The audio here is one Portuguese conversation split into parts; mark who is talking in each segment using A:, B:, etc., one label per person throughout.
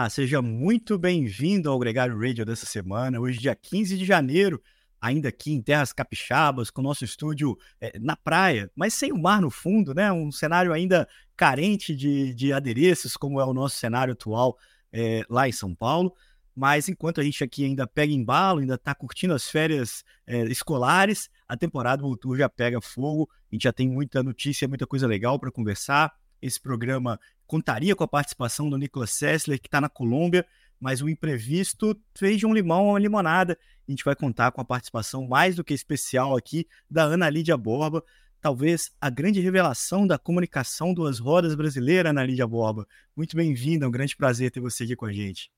A: Olá, seja muito bem-vindo ao Gregário Radio dessa semana. Hoje, dia 15 de janeiro, ainda aqui em Terras Capixabas, com o nosso estúdio é, na praia, mas sem o mar no fundo, né? Um cenário ainda carente de, de adereços, como é o nosso cenário atual é, lá em São Paulo. Mas enquanto a gente aqui ainda pega embalo, ainda está curtindo as férias é, escolares, a temporada do Tour já pega fogo. A gente já tem muita notícia, muita coisa legal para conversar. Esse programa contaria com a participação do Nicolas Sessler, que está na Colômbia, mas o imprevisto fez de um limão uma limonada. A gente vai contar com a participação mais do que especial aqui da Ana Lídia Borba, talvez a grande revelação da comunicação duas rodas brasileira, Ana Lídia Borba. Muito bem-vinda, é um grande prazer ter você aqui com a gente.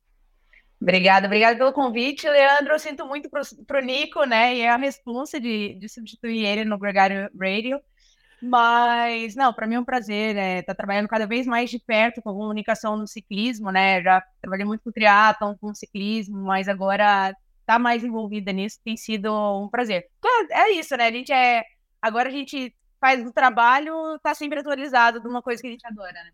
B: Obrigada, obrigada pelo convite, Leandro. Eu sinto muito para o Nico, né? E é a responsa de, de substituir ele no Gregário Radio. Mas, não, para mim é um prazer estar né, tá trabalhando cada vez mais de perto com a comunicação no ciclismo, né? Já trabalhei muito com triatlon, com ciclismo, mas agora tá mais envolvida nisso tem sido um prazer. É isso, né? A gente é. Agora a gente faz o trabalho, tá sempre atualizado de uma coisa que a gente adora, né?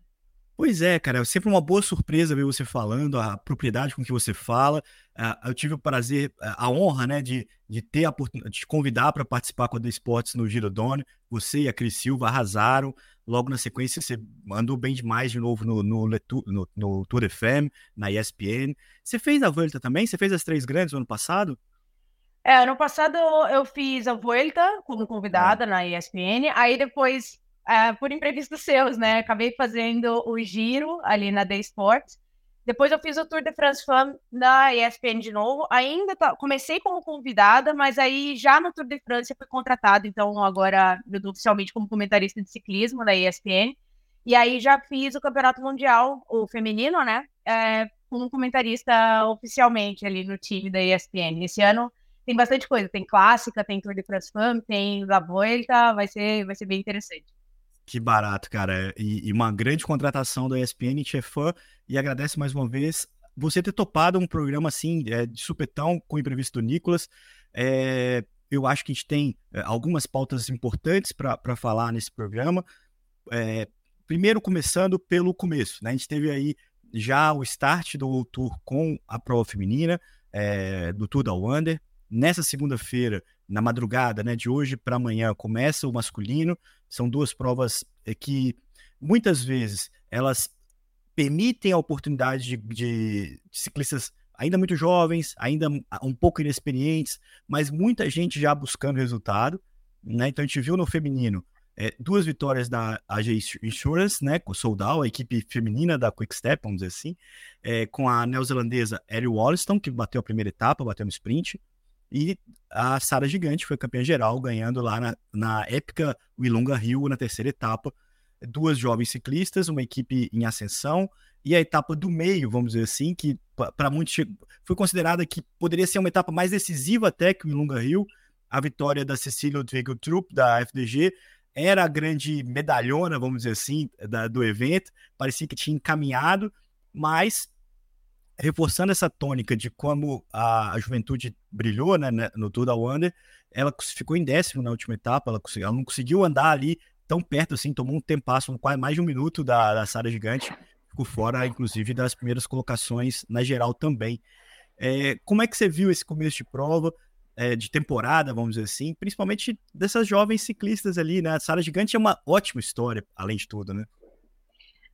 A: Pois é, cara, é sempre uma boa surpresa ver você falando, a propriedade com que você fala. Uh, eu tive o prazer, a honra, né, de, de ter a de te convidar para participar com a The Esportes no Giro Done. Você e a Cris Silva arrasaram. Logo na sequência, você andou bem demais de novo no, no, no, no Tour FM, na ESPN. Você fez a Volta também? Você fez as três grandes no ano passado?
B: É, ano passado eu fiz a Volta como convidada é. na ESPN. Aí depois uh, por imprevistos seus, né? Acabei fazendo o giro ali na The Sports. Depois eu fiz o Tour de France Femme na ESPN de novo. Ainda tá, comecei como convidada, mas aí já no Tour de France eu fui contratado, então agora eu tô oficialmente como comentarista de ciclismo da ESPN. E aí já fiz o Campeonato Mundial, o feminino, né? É, como comentarista oficialmente ali no time da ESPN. Esse ano tem bastante coisa, tem clássica, tem Tour de France Femme, tem La Vuelta, vai ser, vai ser bem interessante.
A: Que barato, cara. E, e uma grande contratação da ESPN, te é fã e agradece mais uma vez você ter topado um programa assim, é, de supetão, com o imprevisto do Nicolas. É, eu acho que a gente tem é, algumas pautas importantes para falar nesse programa. É, primeiro, começando pelo começo, né? A gente teve aí já o start do Tour com a prova feminina, é, do Tour da Wander. Nessa segunda-feira, na madrugada, né, de hoje para amanhã, começa o masculino. São duas provas eh, que muitas vezes elas permitem a oportunidade de, de, de ciclistas ainda muito jovens, ainda um pouco inexperientes, mas muita gente já buscando resultado. Né? Então a gente viu no feminino é, duas vitórias da AG Insurance, né, com o Soldal, a equipe feminina da Quick Step, vamos dizer assim, é, com a neozelandesa Ellie Wollaston, que bateu a primeira etapa, bateu no sprint, e a Sara Gigante foi campeã geral, ganhando lá na, na épica Wilonga Rio, na terceira etapa. Duas jovens ciclistas, uma equipe em ascensão, e a etapa do meio, vamos dizer assim, que para muitos foi considerada que poderia ser uma etapa mais decisiva até que o Ilunga Rio. A vitória da Cecília Odwego Trupp, da FDG, era a grande medalhona, vamos dizer assim, da, do evento. Parecia que tinha encaminhado, mas reforçando essa tônica de como a, a juventude brilhou né, né no Tour da Wander, ela ficou em décimo na última etapa, ela, ela, não conseguiu andar ali tão perto assim, tomou um tempasso, quase mais de um minuto da, da Sara Gigante, ficou fora, inclusive, das primeiras colocações na geral também. É, como é que você viu esse começo de prova, é, de temporada, vamos dizer assim, principalmente dessas jovens ciclistas ali, né? A Sara Gigante é uma ótima história, além de tudo, né?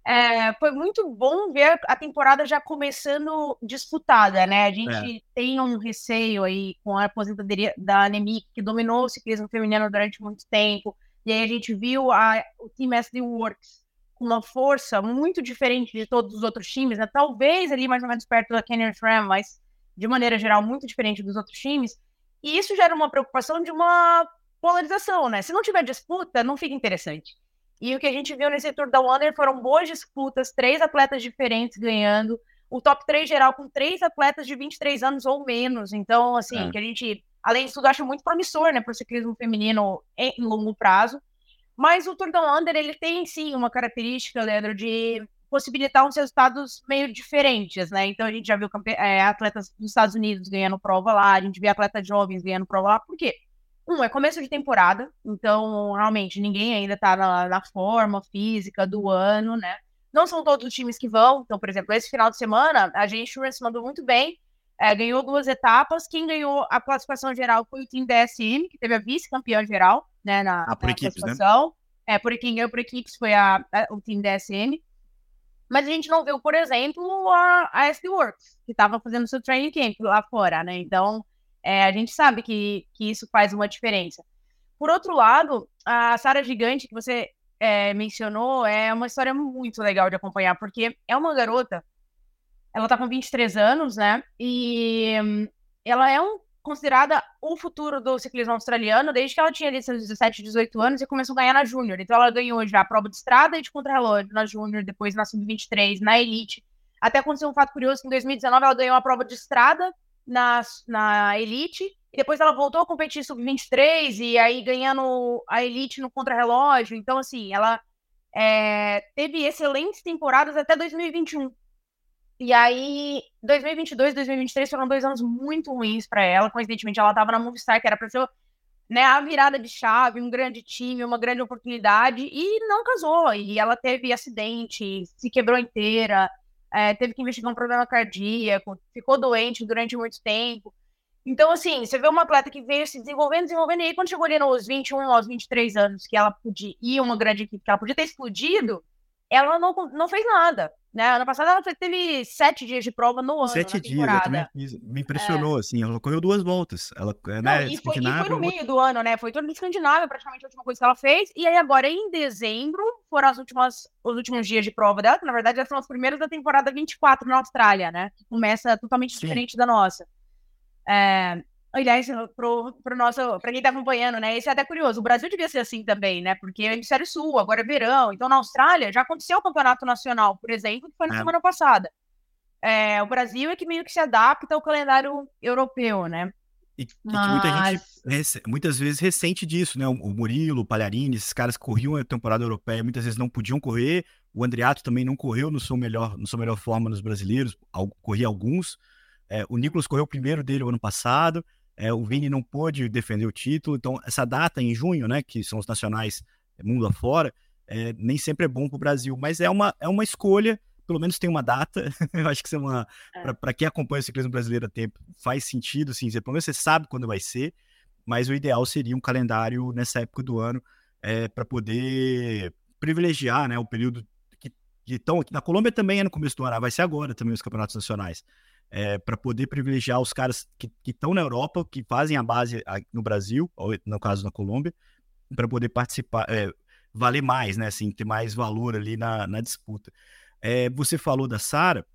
B: É, foi muito bom ver a temporada já começando disputada, né? A gente é. tem um receio aí com a aposentadoria da Anemic, que dominou o ciclismo feminino durante muito tempo, e aí a gente viu a, o Team SD Works com uma força muito diferente de todos os outros times, né? Talvez ali mais ou menos perto da Canyon Fram, mas de maneira geral muito diferente dos outros times. E isso gera uma preocupação de uma polarização, né? Se não tiver disputa, não fica interessante. E o que a gente viu nesse Tour da Wander foram boas disputas, três atletas diferentes ganhando, o top 3 geral com três atletas de 23 anos ou menos. Então, assim, é. que a gente, além disso tudo, acha muito promissor, né, para o ciclismo feminino em longo prazo. Mas o Tour da Wander, ele tem, sim, uma característica, Leandro, de possibilitar uns resultados meio diferentes, né? Então, a gente já viu é, atletas dos Estados Unidos ganhando prova lá, a gente vê atletas jovens ganhando prova lá. Por quê? Um, é começo de temporada, então realmente ninguém ainda tá na, na, forma física do ano, né? Não são todos os times que vão. Então, por exemplo, esse final de semana, a G Insurance mandou muito bem. É, ganhou duas etapas. Quem ganhou a classificação geral foi o time DSM, que teve a vice-campeã geral, né, na,
A: ah, por
B: na
A: equipes,
B: classificação. Né? É, por quem ganhou por equipes foi a, a, o time DSM. Mas a gente não viu, por exemplo, a, a SD Works, que estava fazendo seu training camp lá fora, né? Então, é, a gente sabe que, que isso faz uma diferença. Por outro lado, a Sara Gigante, que você é, mencionou, é uma história muito legal de acompanhar, porque é uma garota, ela tá com 23 anos, né? E hum, ela é um, considerada o futuro do ciclismo australiano desde que ela tinha ali seus 17, 18 anos e começou a ganhar na Júnior. Então ela ganhou já a prova de estrada e de contrarrelógio na Júnior, depois na Sub-23, na Elite. Até aconteceu um fato curioso que em 2019 ela ganhou a prova de estrada na, na Elite e depois ela voltou a competir sub-23 e aí ganhando a Elite no contrarrelógio. Então, assim, ela é, teve excelentes temporadas até 2021. E aí, 2022, 2023 foram dois anos muito ruins para ela. Coincidentemente, ela estava na Movistar, que era para ser né, a virada de chave, um grande time, uma grande oportunidade, e não casou. E ela teve acidente, se quebrou inteira, é, teve que investigar um problema cardíaco, ficou doente durante muito tempo. Então, assim, você vê uma atleta que veio se desenvolvendo, desenvolvendo, e aí quando chegou ali nos 21, aos 23 anos, que ela podia ir uma grande equipe, que ela podia ter explodido, ela não, não fez nada. Né? Ano passado ela teve sete dias de prova no ano.
A: Sete dias, eu também me impressionou, é. assim, ela correu duas voltas. Ela,
B: né, não, e, foi, e foi no meio do ano, né? Foi todo Escandinávia, praticamente a última coisa que ela fez. E aí agora, em dezembro, foram as últimas, os últimos dias de prova dela, que na verdade já são os primeiros da temporada 24 na Austrália, né? Que começa totalmente Sim. diferente da nossa. É, aliás, pro nosso, para quem tá acompanhando, né? Isso é até curioso. O Brasil devia ser assim também, né? Porque é hemisfério sul, agora é verão. Então, na Austrália, já aconteceu o campeonato nacional, por exemplo, que foi na é. semana passada. É, o Brasil é que meio que se adapta ao calendário europeu, né?
A: E, Mas... muita gente muitas vezes ressente disso, né? O, Murilo, o Palharini, esses caras que corriam a temporada europeia, muitas vezes não podiam correr. O Andriato também não correu no seu melhor, no sua melhor forma nos brasileiros, corria alguns. É, o Nicolas correu o primeiro dele o ano passado. É, o Vini não pôde defender o título. Então, essa data em junho, né, que são os nacionais é, mundo afora, é, nem sempre é bom para o Brasil. Mas é uma, é uma escolha, pelo menos tem uma data. Eu acho que isso é uma. É. Para quem acompanha o ciclismo brasileiro a tempo, faz sentido, sim. Pelo menos você sabe quando vai ser. Mas o ideal seria um calendário nessa época do ano é, para poder privilegiar né, o período que estão aqui. Na Colômbia também é no começo do ano, vai ser agora também os campeonatos nacionais é, para poder privilegiar os caras que estão na Europa, que fazem a base no Brasil, ou no caso na Colômbia, para poder participar, é, valer mais, né? Assim, ter mais valor ali na, na disputa. É, você falou da Sara,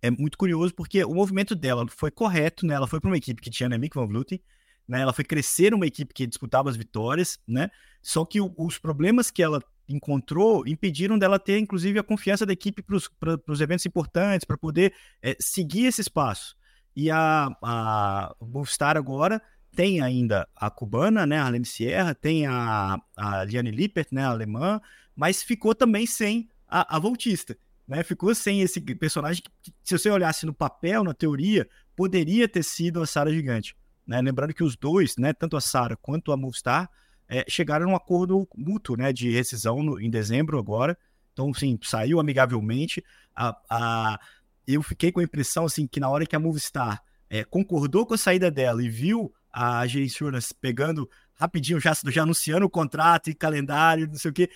A: é muito curioso porque o movimento dela foi correto, né? Ela foi para uma equipe que tinha Annemiek van Vleuten, né? Ela foi crescer numa equipe que disputava as vitórias, né? Só que o, os problemas que ela encontrou impediram dela ter, inclusive, a confiança da equipe para os eventos importantes, para poder é, seguir esse espaço. E a, a Movistar agora tem ainda a cubana, né, a Arlene Sierra, tem a, a Liane Lippert, né, a alemã, mas ficou também sem a, a voltista. Né, ficou sem esse personagem que, se você olhasse no papel, na teoria, poderia ter sido a Sara Gigante. Né? Lembrando que os dois, né, tanto a Sara quanto a Movistar, é, chegaram a um acordo mútuo né, de rescisão no, em dezembro agora. Então, sim, saiu amigavelmente. A, a, eu fiquei com a impressão assim, que na hora que a Movistar é, concordou com a saída dela e viu a Insurance pegando rapidinho, já, já anunciando o contrato e calendário, não sei o quê,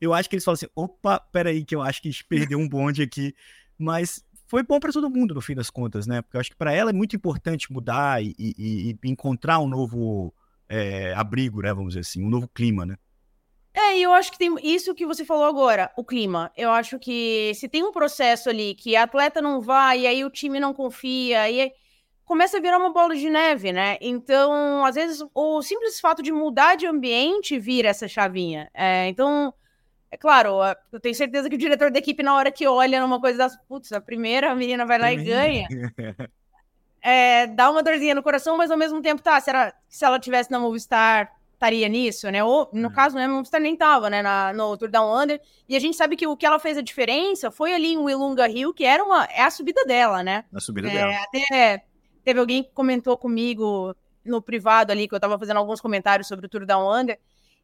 A: eu acho que eles falam assim: opa, peraí, que eu acho que a gente perdeu um bonde aqui. Mas foi bom para todo mundo, no fim das contas, né? Porque eu acho que para ela é muito importante mudar e, e, e encontrar um novo é, abrigo, né? Vamos dizer assim, um novo clima, né?
B: É, e eu acho que tem isso que você falou agora, o clima. Eu acho que se tem um processo ali que a atleta não vai, e aí o time não confia, e começa a virar uma bola de neve, né? Então, às vezes, o simples fato de mudar de ambiente vira essa chavinha. É, então, é claro, eu tenho certeza que o diretor da equipe, na hora que olha numa coisa das, putz, a primeira a menina vai lá e ganha. é, dá uma dorzinha no coração, mas ao mesmo tempo, tá, se ela, se ela tivesse na Movistar, estaria nisso, né? Ou, no hum. caso, né, a Movistar nem tava, né, na, no Tour Down Under, e a gente sabe que o que ela fez a diferença foi ali em Willunga Hill, que era uma, é a subida dela, né?
A: A subida é, dela.
B: Até teve alguém que comentou comigo no privado ali, que eu tava fazendo alguns comentários sobre o Tour Down Under,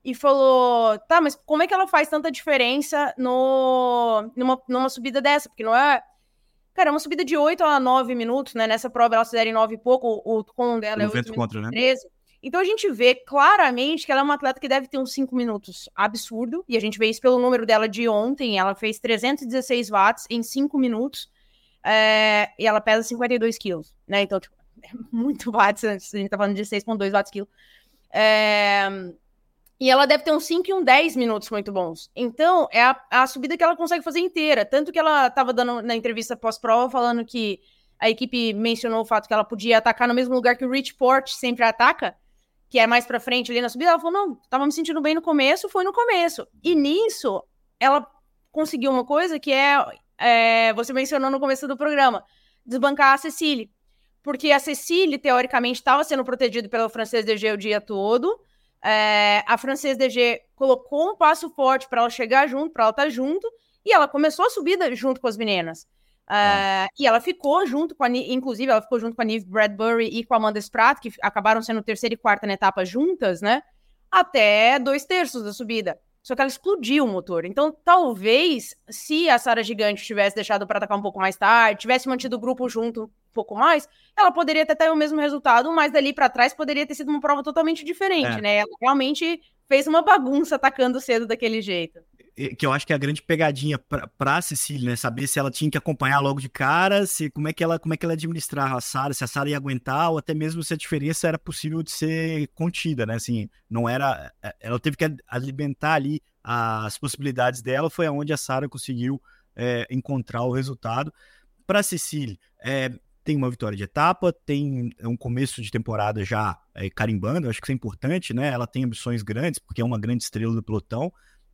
B: e falou: tá, mas como é que ela faz tanta diferença no, numa, numa subida dessa? Porque não é. Cara, é uma subida de 8 a 9 minutos, né? Nessa prova ela fizeram em 9 e pouco, o, com dela é 8 contra, né? 13. Então a gente vê claramente que ela é uma atleta que deve ter uns 5 minutos absurdo, e a gente vê isso pelo número dela de ontem, ela fez 316 watts em 5 minutos, é, e ela pesa 52 quilos, né? Então, tipo, é muito watts, a gente tá falando de 6,2 watts quilo. É, e ela deve ter uns 5 e um 10 minutos muito bons. Então, é a, a, subida que ela consegue fazer inteira. Tanto que ela estava dando na entrevista pós-prova falando que a equipe mencionou o fato que ela podia atacar no mesmo lugar que o Rich Port sempre ataca, que é mais para frente ali na subida. Ela falou: não, tava me sentindo bem no começo, foi no começo. E nisso, ela conseguiu uma coisa que é, é você mencionou no começo do programa: desbancar a Cecília. Porque a Cecília, teoricamente, estava sendo protegida pelo francês DG o dia todo é, a Frances DG colocou um passo forte para ela chegar junto, para ela estar tá junto, e ela começou a subida junto com as meninas. É, e ela ficou junto com a, inclusive, ela ficou junto com a Neve Bradbury e com a Amanda Spratt, que acabaram sendo terceira e quarta na etapa juntas, né? Até dois terços da subida. Só que ela explodiu o motor. Então, talvez, se a Sara Gigante tivesse deixado para atacar um pouco mais tarde, tivesse mantido o grupo junto pouco mais, ela poderia até ter o mesmo resultado, mas dali para trás poderia ter sido uma prova totalmente diferente, é. né? Ela realmente fez uma bagunça atacando cedo daquele jeito
A: que eu acho que é a grande pegadinha para a Cecília, né? Saber se ela tinha que acompanhar logo de cara, se como é que ela como é que ela administrar a Sara, se a Sara ia aguentar ou até mesmo se a diferença era possível de ser contida, né? Assim, não era, é, ela teve que alimentar ali as possibilidades dela, foi aonde a Sara conseguiu é, encontrar o resultado. Para Cecília, é, tem uma vitória de etapa, tem um começo de temporada já é, carimbando, acho que isso é importante, né? Ela tem ambições grandes, porque é uma grande estrela do pelotão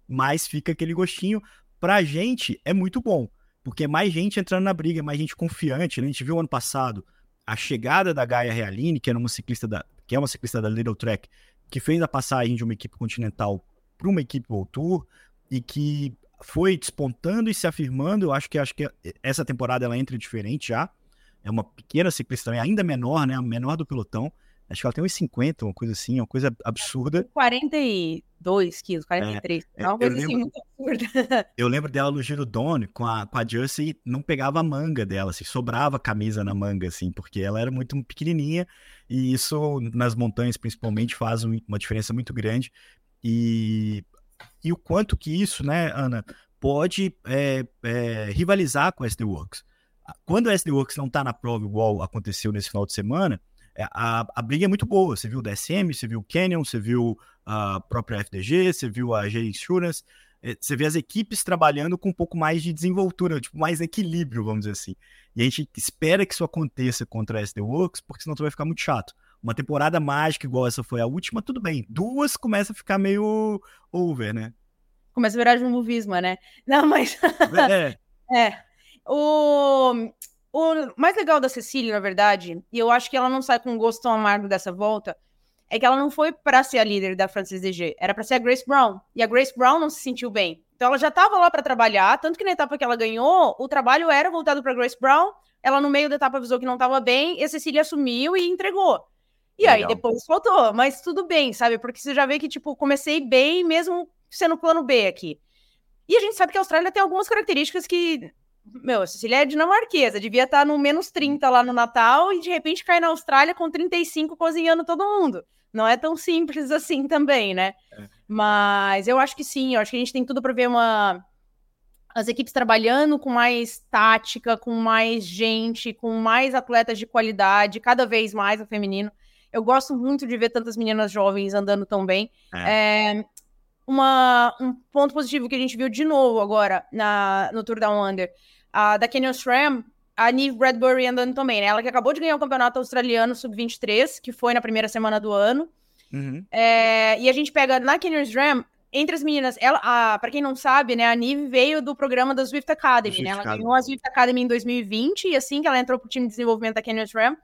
A: mas fica aquele gostinho. Pra gente é muito bom, porque é mais gente entrando na briga, é mais gente confiante. Né? A gente viu ano passado a chegada da Gaia Realine, que era uma ciclista da, que é uma ciclista da Little Track, que fez a passagem de uma equipe continental para uma equipe World Tour e que foi despontando e se afirmando. Eu acho que acho que essa temporada ela entra diferente já. É uma pequena ciclista também, ainda menor, né? A menor do pelotão. Acho que ela tem uns 50, uma coisa assim, uma coisa absurda.
B: 42 quilos, 43. É, é uma coisa assim lembro, assim muito absurda.
A: Eu lembro dela no Giro Done com a, com a Jersey, não pegava a manga dela, assim, sobrava camisa na manga, assim, porque ela era muito pequenininha e isso nas montanhas principalmente faz uma diferença muito grande. E, e o quanto que isso, né, Ana, pode é, é, rivalizar com a SD Works. Quando a SD Works não está na prova igual aconteceu nesse final de semana, é, a, a briga é muito boa. Você viu o DSM, você viu o Canyon, você viu a própria FDG, você viu a G Insurance, é, você vê as equipes trabalhando com um pouco mais de desenvoltura, tipo, mais equilíbrio, vamos dizer assim. E a gente espera que isso aconteça contra a SD Works, porque senão vai ficar muito chato. Uma temporada mágica igual essa foi a última, tudo bem. Duas começa a ficar meio over, né?
B: Começa a virar jumbovismo, né? Não, mas. É. é. O o mais legal da Cecília, na verdade, e eu acho que ela não sai com um gosto tão amargo dessa volta, é que ela não foi para ser a líder da Francis DG, era para ser a Grace Brown. E a Grace Brown não se sentiu bem. Então ela já estava lá para trabalhar, tanto que na etapa que ela ganhou, o trabalho era voltado para Grace Brown. Ela no meio da etapa avisou que não estava bem, e a Cecília assumiu e entregou. E Legal. aí depois faltou, mas tudo bem, sabe? Porque você já vê que tipo, comecei bem mesmo sendo plano B aqui. E a gente sabe que a Austrália tem algumas características que meu, a Cecília é dinamarquesa, devia estar no menos 30 lá no Natal e de repente cai na Austrália com 35 cozinhando todo mundo. Não é tão simples assim também, né? É. Mas eu acho que sim, eu acho que a gente tem tudo para ver uma as equipes trabalhando com mais tática, com mais gente, com mais atletas de qualidade, cada vez mais o feminino. Eu gosto muito de ver tantas meninas jovens andando tão bem. É. É, uma, um ponto positivo que a gente viu de novo agora na, no Tour Down Under a da Canyon SRAM, a Neve Bradbury andando também, né? Ela que acabou de ganhar o campeonato australiano sub-23, que foi na primeira semana do ano. Uhum. É, e a gente pega na Canyon SRAM, entre as meninas, ela, a, pra quem não sabe, né, a Nive veio do programa da Swift Academy, Swift né? Ela Academy. ganhou a Swift Academy em 2020, e assim que ela entrou pro time de desenvolvimento da Canyon SRAM.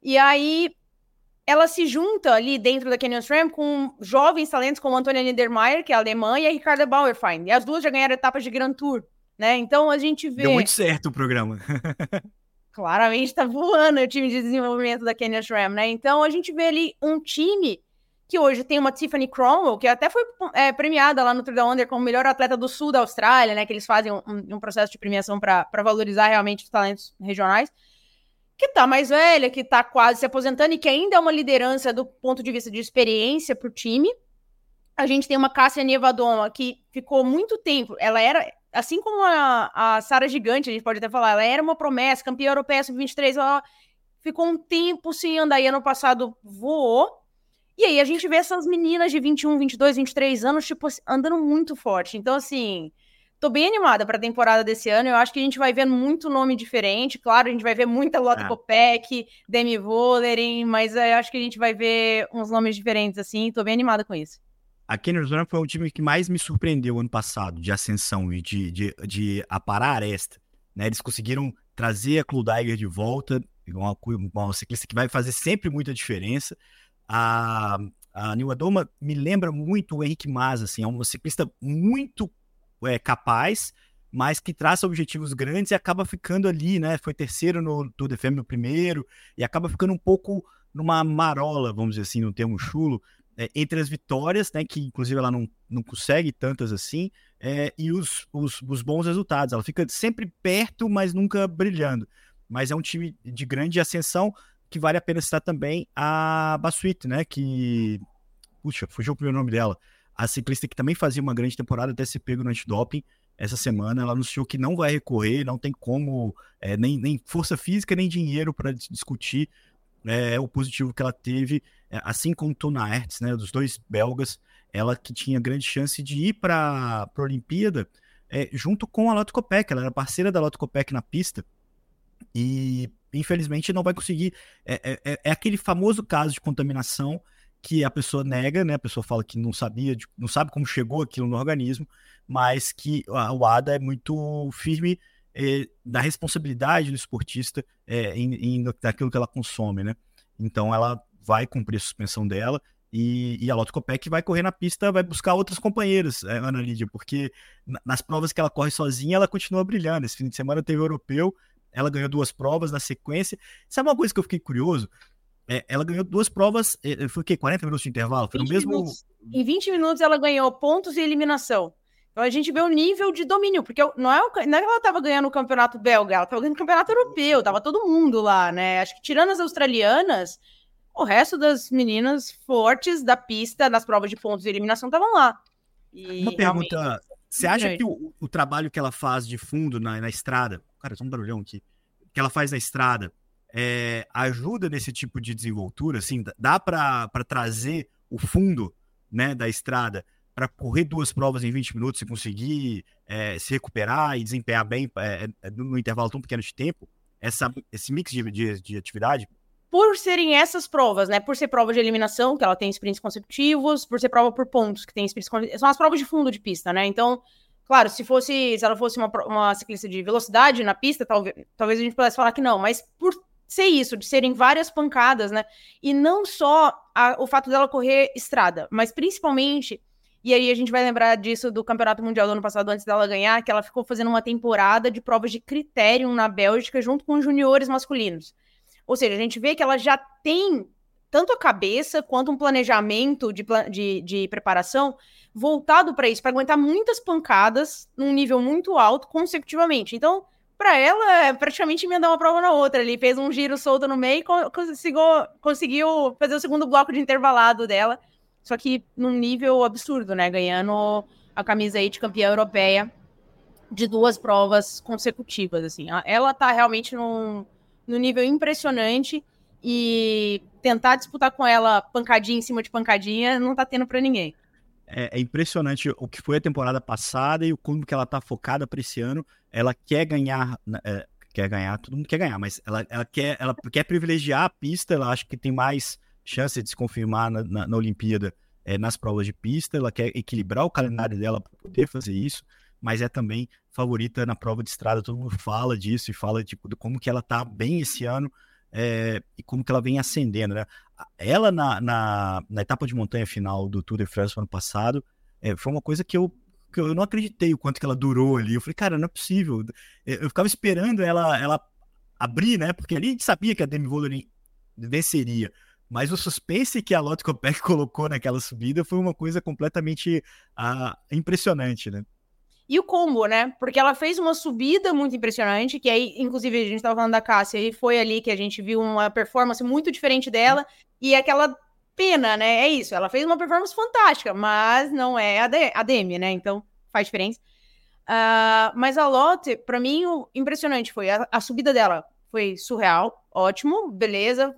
B: E aí, ela se junta ali dentro da Canyon SRAM com jovens talentos como Antônia Niedermayer, que é alemã, e a Ricarda Bauerfein. E as duas já ganharam etapas de Grand Tour né? Então a gente vê.
A: Deu muito certo o programa.
B: claramente está voando o time de desenvolvimento da Kenya Ram, né? Então a gente vê ali um time que hoje tem uma Tiffany Cromwell, que até foi é, premiada lá no Tour da Under como melhor atleta do sul da Austrália, né? Que eles fazem um, um processo de premiação para valorizar realmente os talentos regionais. Que tá mais velha, que tá quase se aposentando e que ainda é uma liderança do ponto de vista de experiência para o time. A gente tem uma Cássia Nevadoma que ficou muito tempo. Ela era, assim como a, a Sara Gigante, a gente pode até falar, ela era uma promessa, campeã europeia sub-23, ela ficou um tempo sem andar e ano passado voou e aí a gente vê essas meninas de 21, 22, 23 anos, tipo, andando muito forte. Então, assim, tô bem animada para a temporada desse ano. Eu acho que a gente vai ver muito nome diferente. Claro, a gente vai ver muita Lotte é. Kopek, Demi Vollering, mas eu acho que a gente vai ver uns nomes diferentes, assim. Tô bem animada com isso.
A: A Kenner Zona foi o time que mais me surpreendeu ano passado, de ascensão e de, de, de aparar a aresta. Né? Eles conseguiram trazer a Kludiger de volta, uma, uma ciclista que vai fazer sempre muita diferença. A, a Nil Adoma me lembra muito o Henrique Mas, assim, é um ciclista muito é, capaz, mas que traça objetivos grandes e acaba ficando ali, né? Foi terceiro no Tour de no primeiro e acaba ficando um pouco numa marola, vamos dizer assim, no termo chulo, é, entre as vitórias, né? Que inclusive ela não, não consegue tantas assim, é, e os, os, os bons resultados. Ela fica sempre perto, mas nunca brilhando. Mas é um time de grande ascensão que vale a pena citar também a Basuit, né? Que. Puxa, fugiu o primeiro nome dela. A ciclista que também fazia uma grande temporada até se pego no antidoping. Essa semana ela anunciou que não vai recorrer, não tem como, é, nem, nem força física, nem dinheiro para discutir é, o positivo que ela teve, é, assim como Tuna Hertz, né, dos dois belgas, ela que tinha grande chance de ir para a Olimpíada é, junto com a Lotto Copec, ela era parceira da Lotto Copec na pista, e infelizmente não vai conseguir. É, é, é, é, aquele famoso caso de contaminação que a pessoa nega, né? A pessoa fala que não sabia, não sabe como chegou aquilo no organismo, mas que a, o ADA é muito firme é, da responsabilidade do esportista é, em, em, daquilo que ela consome, né? Então ela vai cumprir a suspensão dela e, e, a Lotto Copec vai correr na pista, vai buscar outras companheiras, é, Ana Lídia, porque nas provas que ela corre sozinha, ela continua brilhando. Esse fim de semana teve o europeu, ela ganhou duas provas na sequência. Sabe uma coisa que eu fiquei curioso? É, ela ganhou duas provas, é, é, foi o quê? 40 minutos de intervalo? Foi no mesmo.
B: Minutos. Em 20 minutos ela ganhou pontos e eliminação. Então a gente vê o nível de domínio, porque não é, o, não é que ela estava ganhando o campeonato belga, ela estava ganhando o campeonato europeu, tava todo mundo lá, né? Acho que tirando as australianas, o resto das meninas fortes da pista, nas provas de pontos e eliminação, estavam lá.
A: E Uma pergunta: você acha que o, o, trabalho que ela faz de fundo na, na estrada, cara, tem um barulhão aqui, que ela faz na estrada, é, ajuda nesse tipo de desenvoltura? Assim, dá para trazer o fundo né, da estrada para correr duas provas em 20 minutos e conseguir é, se recuperar e desempenhar bem é, no intervalo tão pequeno de tempo? Essa, esse mix de, de, de atividade?
B: por serem essas provas, né? Por ser prova de eliminação, que ela tem sprints consecutivos, por ser prova por pontos, que tem sprints consecutivos. São as provas de fundo de pista, né? Então, claro, se fosse, se ela fosse uma, uma ciclista de velocidade na pista, talvez, talvez a gente pudesse falar que não, mas por ser isso, de serem várias pancadas, né? E não só a, o fato dela correr estrada, mas principalmente. E aí a gente vai lembrar disso do Campeonato Mundial do ano passado, antes dela ganhar, que ela ficou fazendo uma temporada de provas de critério na Bélgica junto com os juniores masculinos. Ou seja, a gente vê que ela já tem tanto a cabeça quanto um planejamento de, de, de preparação voltado para isso, para aguentar muitas pancadas num nível muito alto consecutivamente. Então, para ela, é praticamente emendar uma prova na outra. Ele fez um giro solto no meio e conseguiu, conseguiu fazer o segundo bloco de intervalado dela, só que num nível absurdo, né? Ganhando a camisa aí de campeã europeia de duas provas consecutivas, assim. Ela tá realmente num no nível impressionante e tentar disputar com ela pancadinha em cima de pancadinha não tá tendo para ninguém.
A: É, é, impressionante o que foi a temporada passada e o como que ela tá focada para esse ano. Ela quer ganhar, né, é, quer ganhar, todo mundo quer ganhar, mas ela, ela, quer, ela quer privilegiar a pista. Ela acha que tem mais chance de se confirmar na, na, na Olimpíada é, nas provas de pista. Ela quer equilibrar o calendário dela para poder fazer isso mas é também favorita na prova de estrada. Todo mundo fala disso e fala tipo, de como que ela tá bem esse ano é, e como que ela vem ascendendo. Né? Ela, na, na, na, etapa de montanha final do Tour de France ano passado, é, foi uma coisa que eu, que eu não acreditei o quanto que ela durou ali. Eu falei, cara, não é possível. Eu ficava esperando ela, ela abrir, né? Porque ali a gente sabia que a Demi Vollering venceria. Mas o suspense que a Lotto Kopeck colocou naquela subida foi uma coisa completamente uh, impressionante, né?
B: E o combo, né? Porque ela fez uma subida muito impressionante, que aí, inclusive, a gente estava falando da Cássia, e foi ali que a gente viu uma performance muito diferente dela, e aquela pena, né? É isso, ela fez uma performance fantástica, mas não é a, de, a Demi, né? Então faz diferença. Uh, mas a Lotte, para mim, o impressionante foi a, a, subida dela. Foi surreal, ótimo, beleza.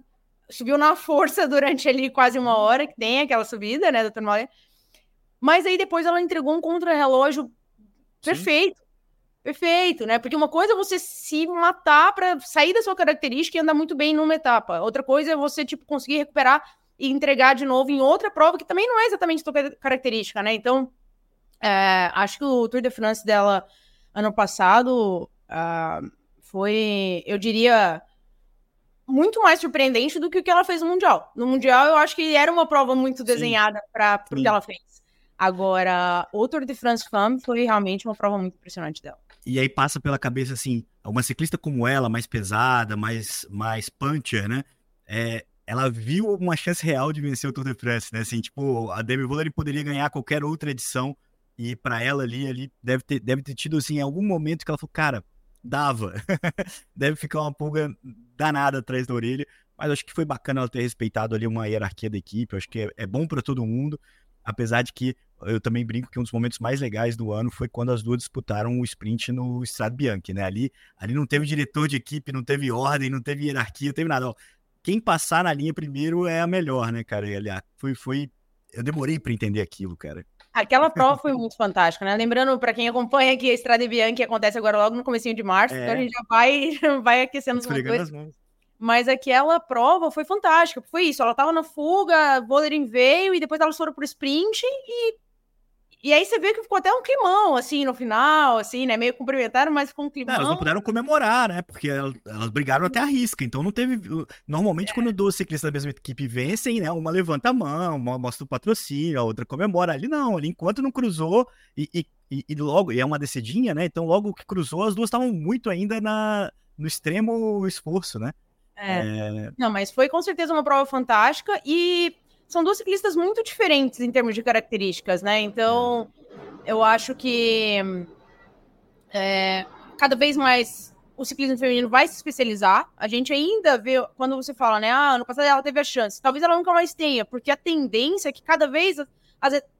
B: Subiu na força durante ali quase uma hora, que tem aquela subida, né, doutor Moller? Mas aí depois ela entregou um contra-relógio Perfeito. Perfeito, né? Porque uma coisa é você se matar para sair da sua característica e andar muito bem numa etapa. Outra coisa é você, tipo, conseguir recuperar e entregar de novo em outra prova que também não é exatamente sua característica, né? Então, é, acho que o Tour de France dela ano passado uh, foi, eu diria, muito mais surpreendente do que o que ela fez no Mundial. No Mundial, eu acho que era uma prova muito desenhada para o que ela fez. Agora, o Tour de France Femme foi realmente uma prova muito impressionante dela.
A: E aí passa pela cabeça, assim, uma ciclista como ela, mais pesada, mais, mais puncher, né? É, ela viu uma chance real de vencer o Tour de France, né? Assim, tipo, a Demi Vollering poderia ganhar qualquer outra edição e para ela ali, ali deve ter, deve ter tido, assim, algum momento que ela falou, cara, dava. deve ficar uma pulga danada atrás da orelha, mas acho que foi bacana ela ter respeitado ali uma hierarquia da equipe, acho que é, é bom para todo mundo, apesar de que eu também brinco que um dos momentos mais legais do ano foi quando as duas disputaram o sprint no Strade Bianchi, né? Ali, ali não teve diretor de equipe, não teve ordem, não teve hierarquia, não teve nada. Ó, quem passar na linha primeiro é a melhor, né, cara? E, aliás, foi, foi... Eu demorei para entender aquilo, cara.
B: Aquela prova foi muito fantástica, né? Lembrando, para quem acompanha aqui a Strade Bianchi, acontece agora logo no comecinho de março, é. então a gente já vai, vai aquecendo os motores. Mas aquela prova foi fantástica. Foi isso, ela tava na fuga, Vollering veio e depois elas foram pro sprint e e aí você vê que ficou até um climão, assim, no final, assim, né? Meio cumprimentaram, mas ficou um climão.
A: Não, elas não puderam comemorar, né? Porque elas, elas brigaram até a risca. Então não teve. Normalmente, é. quando duas ciclistas da mesma equipe vencem, né? Uma levanta a mão, uma mostra o patrocínio, a outra comemora. Ali não, ali enquanto não cruzou, e, e, e logo, e é uma descidinha, né? Então logo que cruzou, as duas estavam muito ainda na, no extremo esforço, né?
B: É. é. Não, mas foi com certeza uma prova fantástica e são duas ciclistas muito diferentes em termos de características, né? Então, eu acho que é, cada vez mais o ciclismo feminino vai se especializar. A gente ainda vê, quando você fala, né? Ah, ano passado ela teve a chance. Talvez ela nunca mais tenha, porque a tendência é que cada vez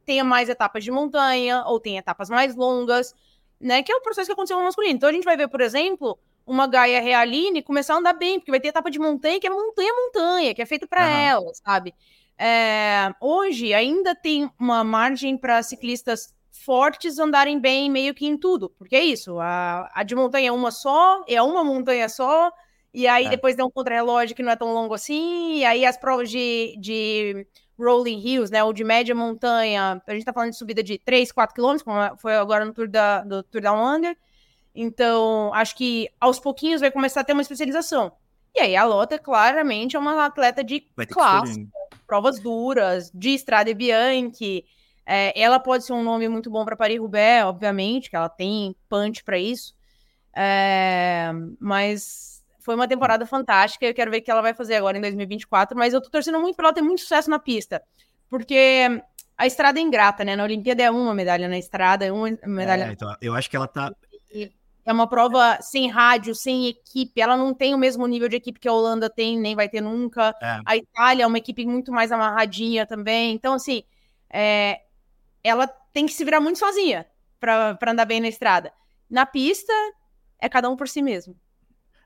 B: tenha mais etapas de montanha ou tenha etapas mais longas, né? Que é o processo que aconteceu no masculino. Então a gente vai ver, por exemplo, uma Gaia Realine começar a andar bem, porque vai ter etapa de montanha que é montanha montanha, que é feita para uhum. ela, sabe? É, hoje ainda tem uma margem para ciclistas fortes andarem bem meio que em tudo, porque é isso, a, a de montanha é uma só, é uma montanha só, e aí é. depois dá um contra-relógio que não é tão longo assim, e aí as provas de, de rolling hills, né, ou de média montanha, a gente tá falando de subida de 3, 4 quilômetros, como foi agora no Tour da, do Tour Down Under, então acho que aos pouquinhos vai começar a ter uma especialização. E aí a Lota claramente é uma atleta de classe, provas duras, de Estrada Bianchi. É, ela pode ser um nome muito bom para Paris-Roubaix, obviamente, que ela tem punch para isso. É, mas foi uma temporada fantástica. Eu quero ver o que ela vai fazer agora em 2024. Mas eu tô torcendo muito para ela ter muito sucesso na pista, porque a estrada é ingrata, né? Na Olimpíada é uma medalha na estrada, é uma medalha. É,
A: então, eu acho que ela tá.
B: É uma prova sem rádio, sem equipe. Ela não tem o mesmo nível de equipe que a Holanda tem, nem vai ter nunca. É. A Itália é uma equipe muito mais amarradinha também. Então, assim, é... ela tem que se virar muito sozinha para andar bem na estrada. Na pista, é cada um por si mesmo.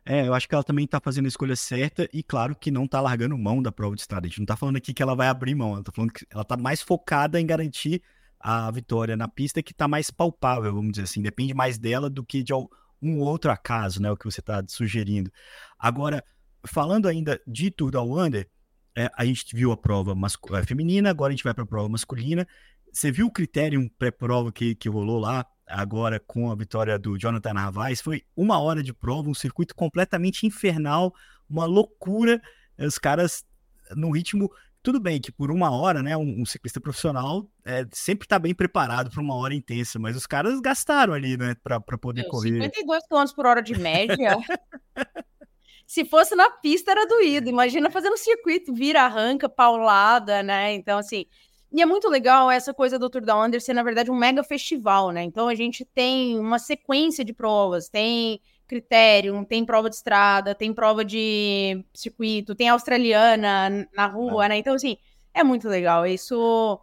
A: É, eu acho que ela também tá fazendo a escolha certa e, claro, que não tá largando mão da prova de estrada. A gente não tá falando aqui que ela vai abrir mão, ela tá falando que ela tá mais focada em garantir a vitória na pista que está mais palpável, vamos dizer assim, depende mais dela do que de um outro acaso, né, o que você está sugerindo. Agora, falando ainda de Tour da Wander, é, a gente viu a prova é, feminina, agora a gente vai para a prova masculina. Você viu o critério pré-prova que, que rolou lá, agora com a vitória do Jonathan Narvaez? Foi uma hora de prova, um circuito completamente infernal, uma loucura. Os caras no ritmo tudo bem que por uma hora, né, um, um ciclista profissional é, sempre está bem preparado para uma hora intensa, mas os caras gastaram ali, né, para poder Meu, correr.
B: 52 km por hora de média. se fosse na pista era doído. Imagina fazendo circuito, vira, arranca, paulada, né? Então, assim. E é muito legal essa coisa do Tour Down Under ser, na verdade, um mega festival, né? Então a gente tem uma sequência de provas, tem critério, tem prova de estrada, tem prova de circuito, tem australiana na rua, é. né? Então, assim, é muito legal. Isso.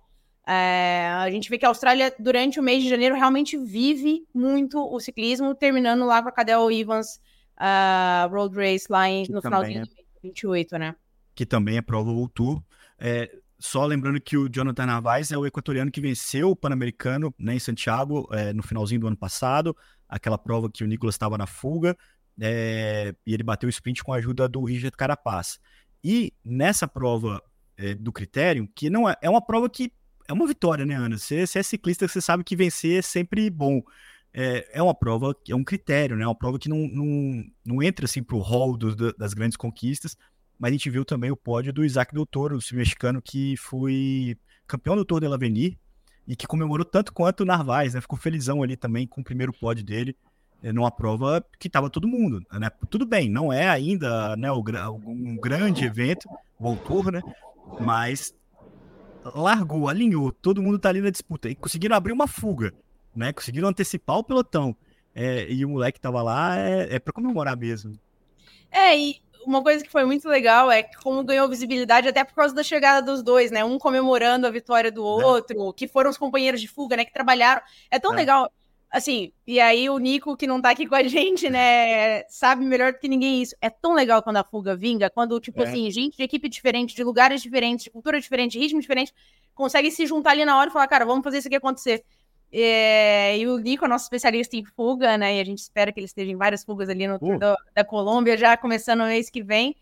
B: É, a gente vê que a Austrália, durante o mês de janeiro, realmente vive muito o ciclismo, terminando lá com a Cadel Evans uh, Road Race lá em, no final de é... 28, né?
A: Que também é prova World Tour. É, só lembrando que o Jonathan Narvaez é o equatoriano que venceu o Pan-Americano né, em Santiago é, no finalzinho do ano passado, aquela prova que o Nicolas estava na fuga, é, e ele bateu o sprint com a ajuda do Richard Carapaz. E nessa prova é, do critério, que não é, é uma prova que é uma vitória, né, Ana? Você, você é ciclista, você sabe que vencer é sempre bom. É, é uma prova, é um critério, né? É uma prova que não, não, não entra assim para o hall do, das grandes conquistas, mas a gente viu também o pódio do Isaac Doutor, o mexicano que foi campeão do Tour de l'Avenir e que comemorou tanto quanto o Narvaez, né? Ficou felizão ali também com o primeiro pódio dele é, numa prova que estava todo mundo, né? Tudo bem, não é ainda né, um grande evento, o Tour, né? Mas largou, alinhou, todo mundo tá ali na disputa e conseguiram abrir uma fuga, né? Conseguiram antecipar o pelotão. É, e o moleque tava lá é, é para comemorar mesmo.
B: É, e uma coisa que foi muito legal é como ganhou visibilidade até por causa da chegada dos dois, né? Um comemorando a vitória do é. outro, é. que foram os companheiros de fuga, né? Que trabalharam. É tão é. legal. Assim, e aí o Nico, que não tá aqui com a gente, né, sabe melhor do que ninguém isso. É tão legal quando a fuga vinga, quando, tipo é. assim, gente de equipe diferente, de lugares diferentes, de cultura diferente, ritmo diferente, consegue se juntar ali na hora e falar, cara, vamos fazer isso aqui acontecer. É, e o Nico é nosso especialista em fuga, né? E a gente espera que ele esteja em várias fugas ali no uh. Da, da Colômbia, já começando no mês que vem.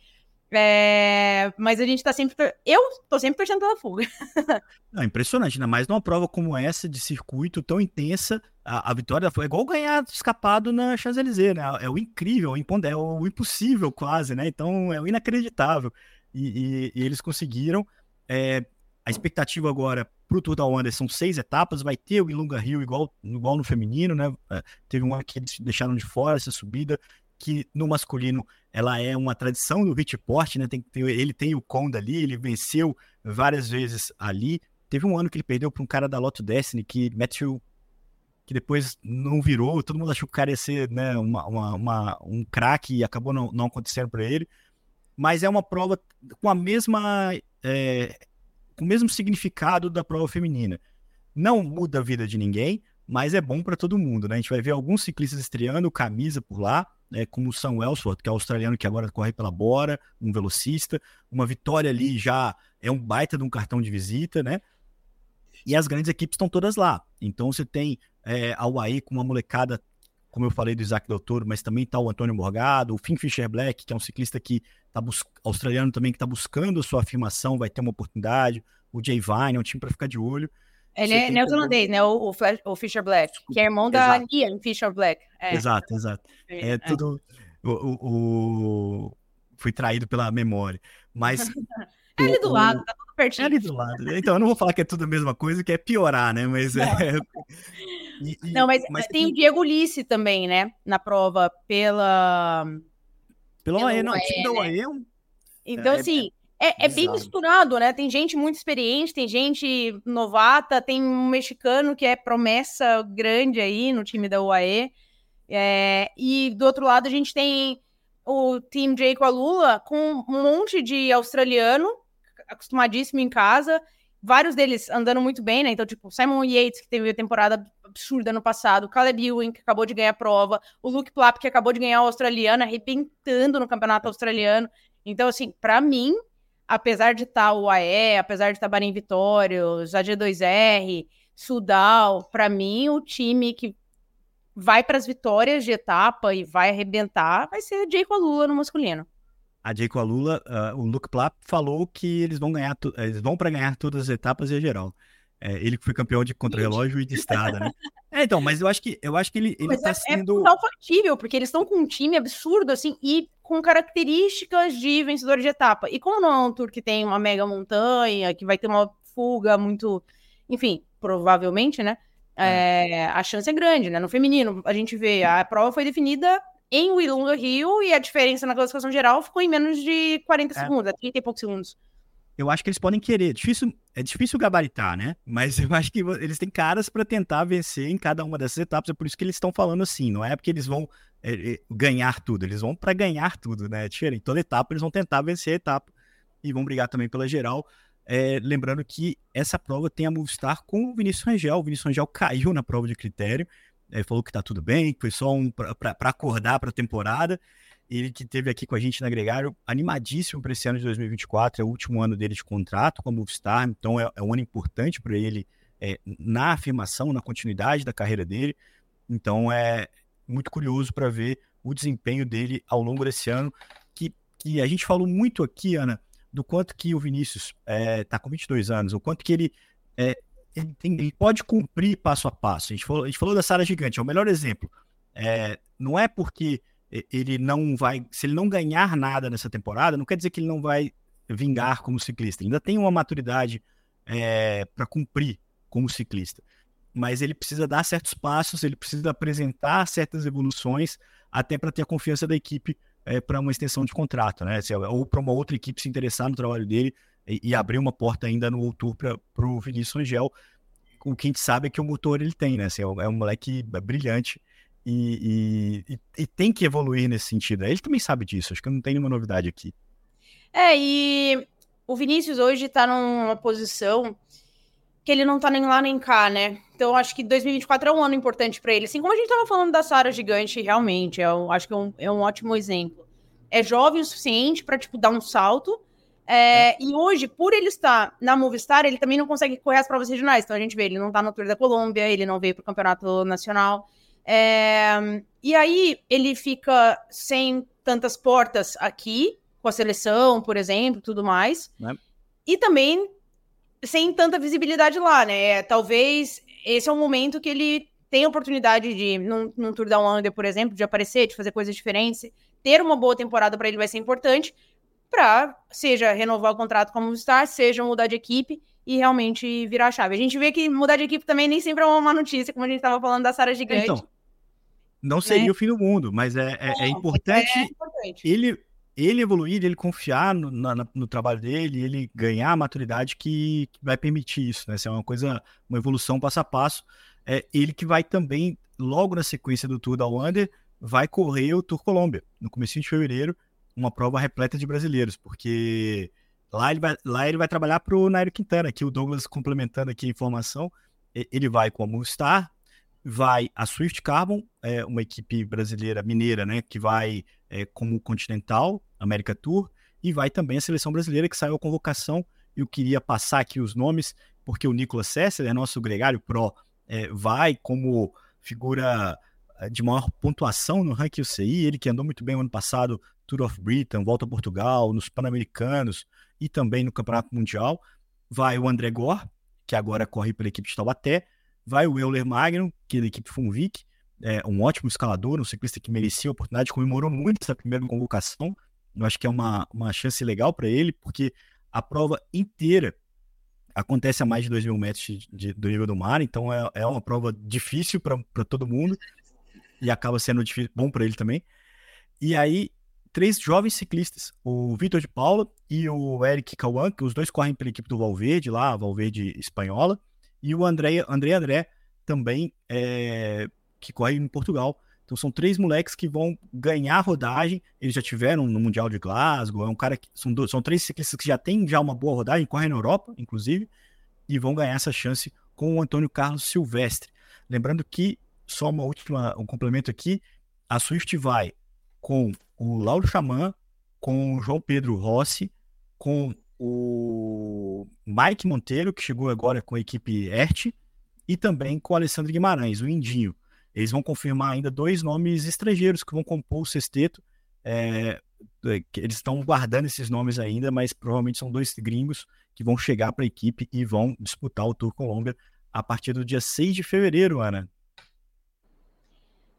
B: É, mas a gente tá sempre. Eu tô sempre torcendo pela fuga.
A: É impressionante, ainda mais numa prova como essa de circuito tão intensa. A, a vitória foi igual ganhar escapado na Champs-Élysées, né? É o incrível, é o impossível quase, né? Então é o inacreditável. E, e, e eles conseguiram. É, a expectativa agora para o Tour da Wonder são seis etapas, vai ter o Ilunga Rio igual, igual no feminino, né? É, teve um que eles deixaram de fora essa subida, que no masculino ela é uma tradição do Vitport, né? Tem, tem, ele tem o Conda ali, ele venceu várias vezes ali. Teve um ano que ele perdeu para um cara da Lotto Destiny, que Matthew, que depois não virou, todo mundo achou que o cara ia ser né, uma, uma, uma um craque e acabou não, não acontecendo para ele. Mas é uma prova com a mesma é, com o mesmo significado da prova feminina. Não muda a vida de ninguém, mas é bom para todo mundo, né? A gente vai ver alguns ciclistas estreando camisa por lá, né, como o Sam Welsford, que é australiano que agora corre pela Bora, um velocista, uma vitória ali já é um baita de um cartão de visita, né? E as grandes equipes estão todas lá. Então você tem é, a UAE com uma molecada, como eu falei do Isaac Doutor, mas também está o Antônio Morgado, o Finn Fischer Black, que é um ciclista que tá australiano também que está buscando a sua afirmação, vai ter uma oportunidade. O Jay Vine é um time para ficar de olho.
B: Ele é neozelandês, né? O, o, Fisher Black, que é irmão da Ian Fisher Black.
A: É. Exato, exato. É, é tudo. O, o, o, Fui traído pela memória. Mas.
B: é ali do lado, tá tudo pertinho. É
A: ali do lado. Então, eu não vou falar que é tudo a mesma coisa, que é piorar, né? Mas é.
B: E, e, não, mas, mas tem o Diego Ulisse também, né? Na prova pela.
A: Pela UAE, não. O time da UAE é
B: um. Então, é, assim, é, é, bem misturado, né? Tem gente muito experiente, tem gente novata, tem um mexicano que é promessa grande aí no time da UAE. É, e do outro lado a gente tem o Team Jake Alula com um monte de australiano acostumadíssimo em casa, vários deles andando muito bem, né? Então, tipo, Simon Yates, que teve a temporada absurda no passado, Caleb Ewing, que acabou de ganhar a prova, o Luke Plapp, que acabou de ganhar o australiano, arrebentando no campeonato australiano. Então, assim, para mim, apesar de estar o AE, apesar de estar Bahrein Vitórios, a G2R, Sudal, para mim o time que vai para as vitórias de etapa e vai arrebentar vai ser a Jayco Alula no masculino.
A: A Jayco Alula, uh, o Luke Plapp falou que eles vão ganhar, eles vão para ganhar todas as etapas e a geral. É, ele foi campeão de contrarrelógio e de estrada, né? É, então, mas eu acho que eu acho que ele, ele tá é, sendo.
B: É factível, porque eles estão com um time absurdo, assim, e com características de vencedor de etapa. E como não é um tour que tem uma mega montanha, que vai ter uma fuga muito. Enfim, provavelmente, né? É. É, a chance é grande, né? No feminino, a gente vê, a prova foi definida em Willunga Rio e a diferença na classificação geral ficou em menos de 40 é. segundos, 30 e poucos segundos.
A: Eu acho que eles podem querer. Difícil, é difícil gabaritar, né? Mas eu acho que eles têm caras para tentar vencer em cada uma dessas etapas. É por isso que eles estão falando assim. Não é porque eles vão é, é, ganhar tudo, eles vão para ganhar tudo, né? Diferente. Toda etapa eles vão tentar vencer a etapa e vão brigar também pela geral. É, lembrando que essa prova tem a Movistar com o Vinícius Rangel. O Vinícius Rangel caiu na prova de critério é, falou que tá tudo bem, que foi só um para acordar para a temporada. Ele que teve aqui com a gente na Gregário, animadíssimo para esse ano de 2024, é o último ano dele de contrato com a Movistar, então é, é um ano importante para ele é, na afirmação, na continuidade da carreira dele. Então é muito curioso para ver o desempenho dele ao longo desse ano, que, que a gente falou muito aqui, Ana, do quanto que o Vinícius está é, com 22 anos, o quanto que ele é, ele, tem, ele, pode cumprir passo a passo. A gente falou, a gente falou Gigante, é o melhor exemplo. É, não é porque ele não vai, se ele não ganhar nada nessa temporada, não quer dizer que ele não vai vingar como ciclista. Ele ainda tem uma maturidade é, para cumprir como ciclista. Mas ele precisa dar certos passos, ele precisa apresentar certas evoluções até para ter a confiança da equipe é, para uma extensão de contrato, né? Ou para uma outra equipe se interessar no trabalho dele e, e abrir uma porta ainda no Tour para o Vinícius Angel. O que a gente sabe é que o motor ele tem, né? Assim, é, um, é um moleque brilhante e, e, e, tem que evoluir nesse sentido. Ele também sabe disso, acho que não tem nenhuma novidade aqui.
B: É, e o Vinícius hoje tá numa posição que ele não tá nem lá nem cá, né? Então acho que 2024 é um ano importante para ele. Assim como a gente tava falando da Sara Gigante, realmente, é um, acho que é um, é um ótimo exemplo. É jovem o suficiente para tipo, dar um salto, é, é. E hoje, por ele estar na Movistar, ele também não consegue correr as provas regionais. Então a gente vê, ele não tá no Tour da Colômbia, ele não veio pro Campeonato Nacional. É, e aí ele fica sem tantas portas aqui, com a seleção, por exemplo, tudo mais. É. E também sem tanta visibilidade lá, né? Talvez esse é o momento que ele tem a oportunidade de, num, num Tour da Under, por exemplo, de aparecer, de fazer coisas diferentes. Ter uma boa temporada para ele vai ser importante para seja renovar o contrato como Movistar, seja mudar de equipe e realmente virar a chave. A gente vê que mudar de equipe também nem sempre é uma notícia, como a gente estava falando da Sara Gigante. Então,
A: não seria né? o fim do mundo, mas é, é, é, importante, é importante, ele ele evoluir, ele confiar no, na, no trabalho dele, ele ganhar a maturidade que, que vai permitir isso, né? Isso é uma coisa, uma evolução passo a passo. É ele que vai também, logo na sequência do Tour da Wander, vai correr o Tour Colômbia, no começo de fevereiro, uma prova repleta de brasileiros, porque lá ele vai, lá ele vai trabalhar para o Nairo Quintana, que o Douglas complementando aqui a informação, ele vai com a Movistar, vai a Swift Carbon, é uma equipe brasileira mineira, né, que vai é, como Continental, América Tour, e vai também a seleção brasileira que saiu a convocação. Eu queria passar aqui os nomes, porque o Nicolas Sessler, nosso gregário pro, é, vai como figura é, de maior pontuação no ranking UCI, ele que andou muito bem no ano passado Tour of Britain, volta a Portugal, nos Pan-Americanos e também no Campeonato Mundial. Vai o André Gore, que agora corre pela equipe de Taubaté. Vai o Euler Magno, que é da equipe Funvic, é um ótimo escalador, um ciclista que merecia a oportunidade, comemorou muito essa primeira convocação. Eu acho que é uma, uma chance legal para ele, porque a prova inteira acontece a mais de 2 mil metros de, de, do nível do mar, então é, é uma prova difícil para todo mundo e acaba sendo difícil, bom para ele também. E aí três jovens ciclistas, o Vitor de Paula e o Eric Cauã, que os dois correm pela equipe do Valverde, lá, Valverde espanhola, e o André, André André, também, é, que corre em Portugal. Então são três moleques que vão ganhar rodagem. Eles já tiveram no Mundial de Glasgow. É um cara que são, dois, são três ciclistas que já têm já uma boa rodagem, correm na Europa, inclusive, e vão ganhar essa chance com o Antônio Carlos Silvestre. Lembrando que só uma última um complemento aqui, a Swift vai com o Lauro Xamã, com o João Pedro Rossi, com o Mike Monteiro, que chegou agora com a equipe ERT, e também com o Alessandro Guimarães, o Indinho. Eles vão confirmar ainda dois nomes estrangeiros que vão compor o sexteto. É, é eles estão guardando esses nomes ainda, mas provavelmente são dois gringos que vão chegar para a equipe e vão disputar o Tour Colômbia a partir do dia 6 de fevereiro, Ana.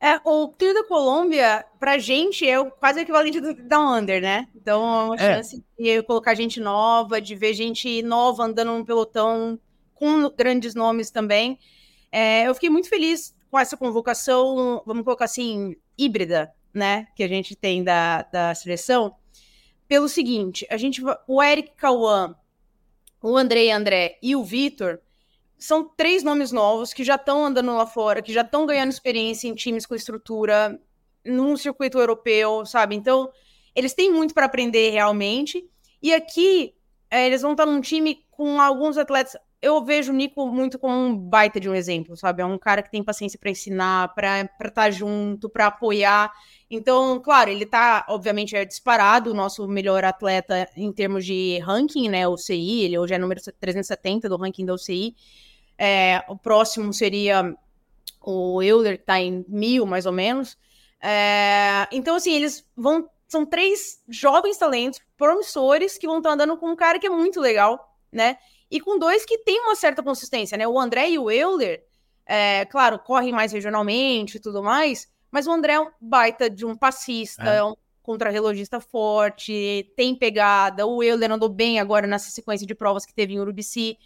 B: É, o Trio da Colômbia, pra gente, é quase o equivalente do Down Under, né? Então, é uma é. chance de colocar gente nova, de ver gente nova andando num pelotão com grandes nomes também. É, eu fiquei muito feliz com essa convocação, vamos colocar assim, híbrida, né, que a gente tem da, da seleção, pelo seguinte, a gente o Eric Cauã, o Andrei André e o Vitor são três nomes novos que já estão andando lá fora, que já estão ganhando experiência em times com estrutura num circuito europeu, sabe? Então, eles têm muito para aprender realmente. E aqui, é, eles vão estar num time com alguns atletas. Eu vejo o Nico muito como um baita de um exemplo, sabe? É um cara que tem paciência para ensinar, para estar tá junto, para apoiar. Então, claro, ele tá, obviamente, é disparado o nosso melhor atleta em termos de ranking, né? O CI, ele hoje é número 370 do ranking da UCI. É, o próximo seria o Euler, que tá em mil, mais ou menos. É, então, assim, eles vão. São três jovens talentos promissores que vão estar andando com um cara que é muito legal, né? E com dois que tem uma certa consistência, né? O André e o Euler, é, claro, correm mais regionalmente e tudo mais, mas o André é um baita de um passista, é, é um contrarrelogista forte, tem pegada. O Euler andou bem agora nessa sequência de provas que teve em Urubici.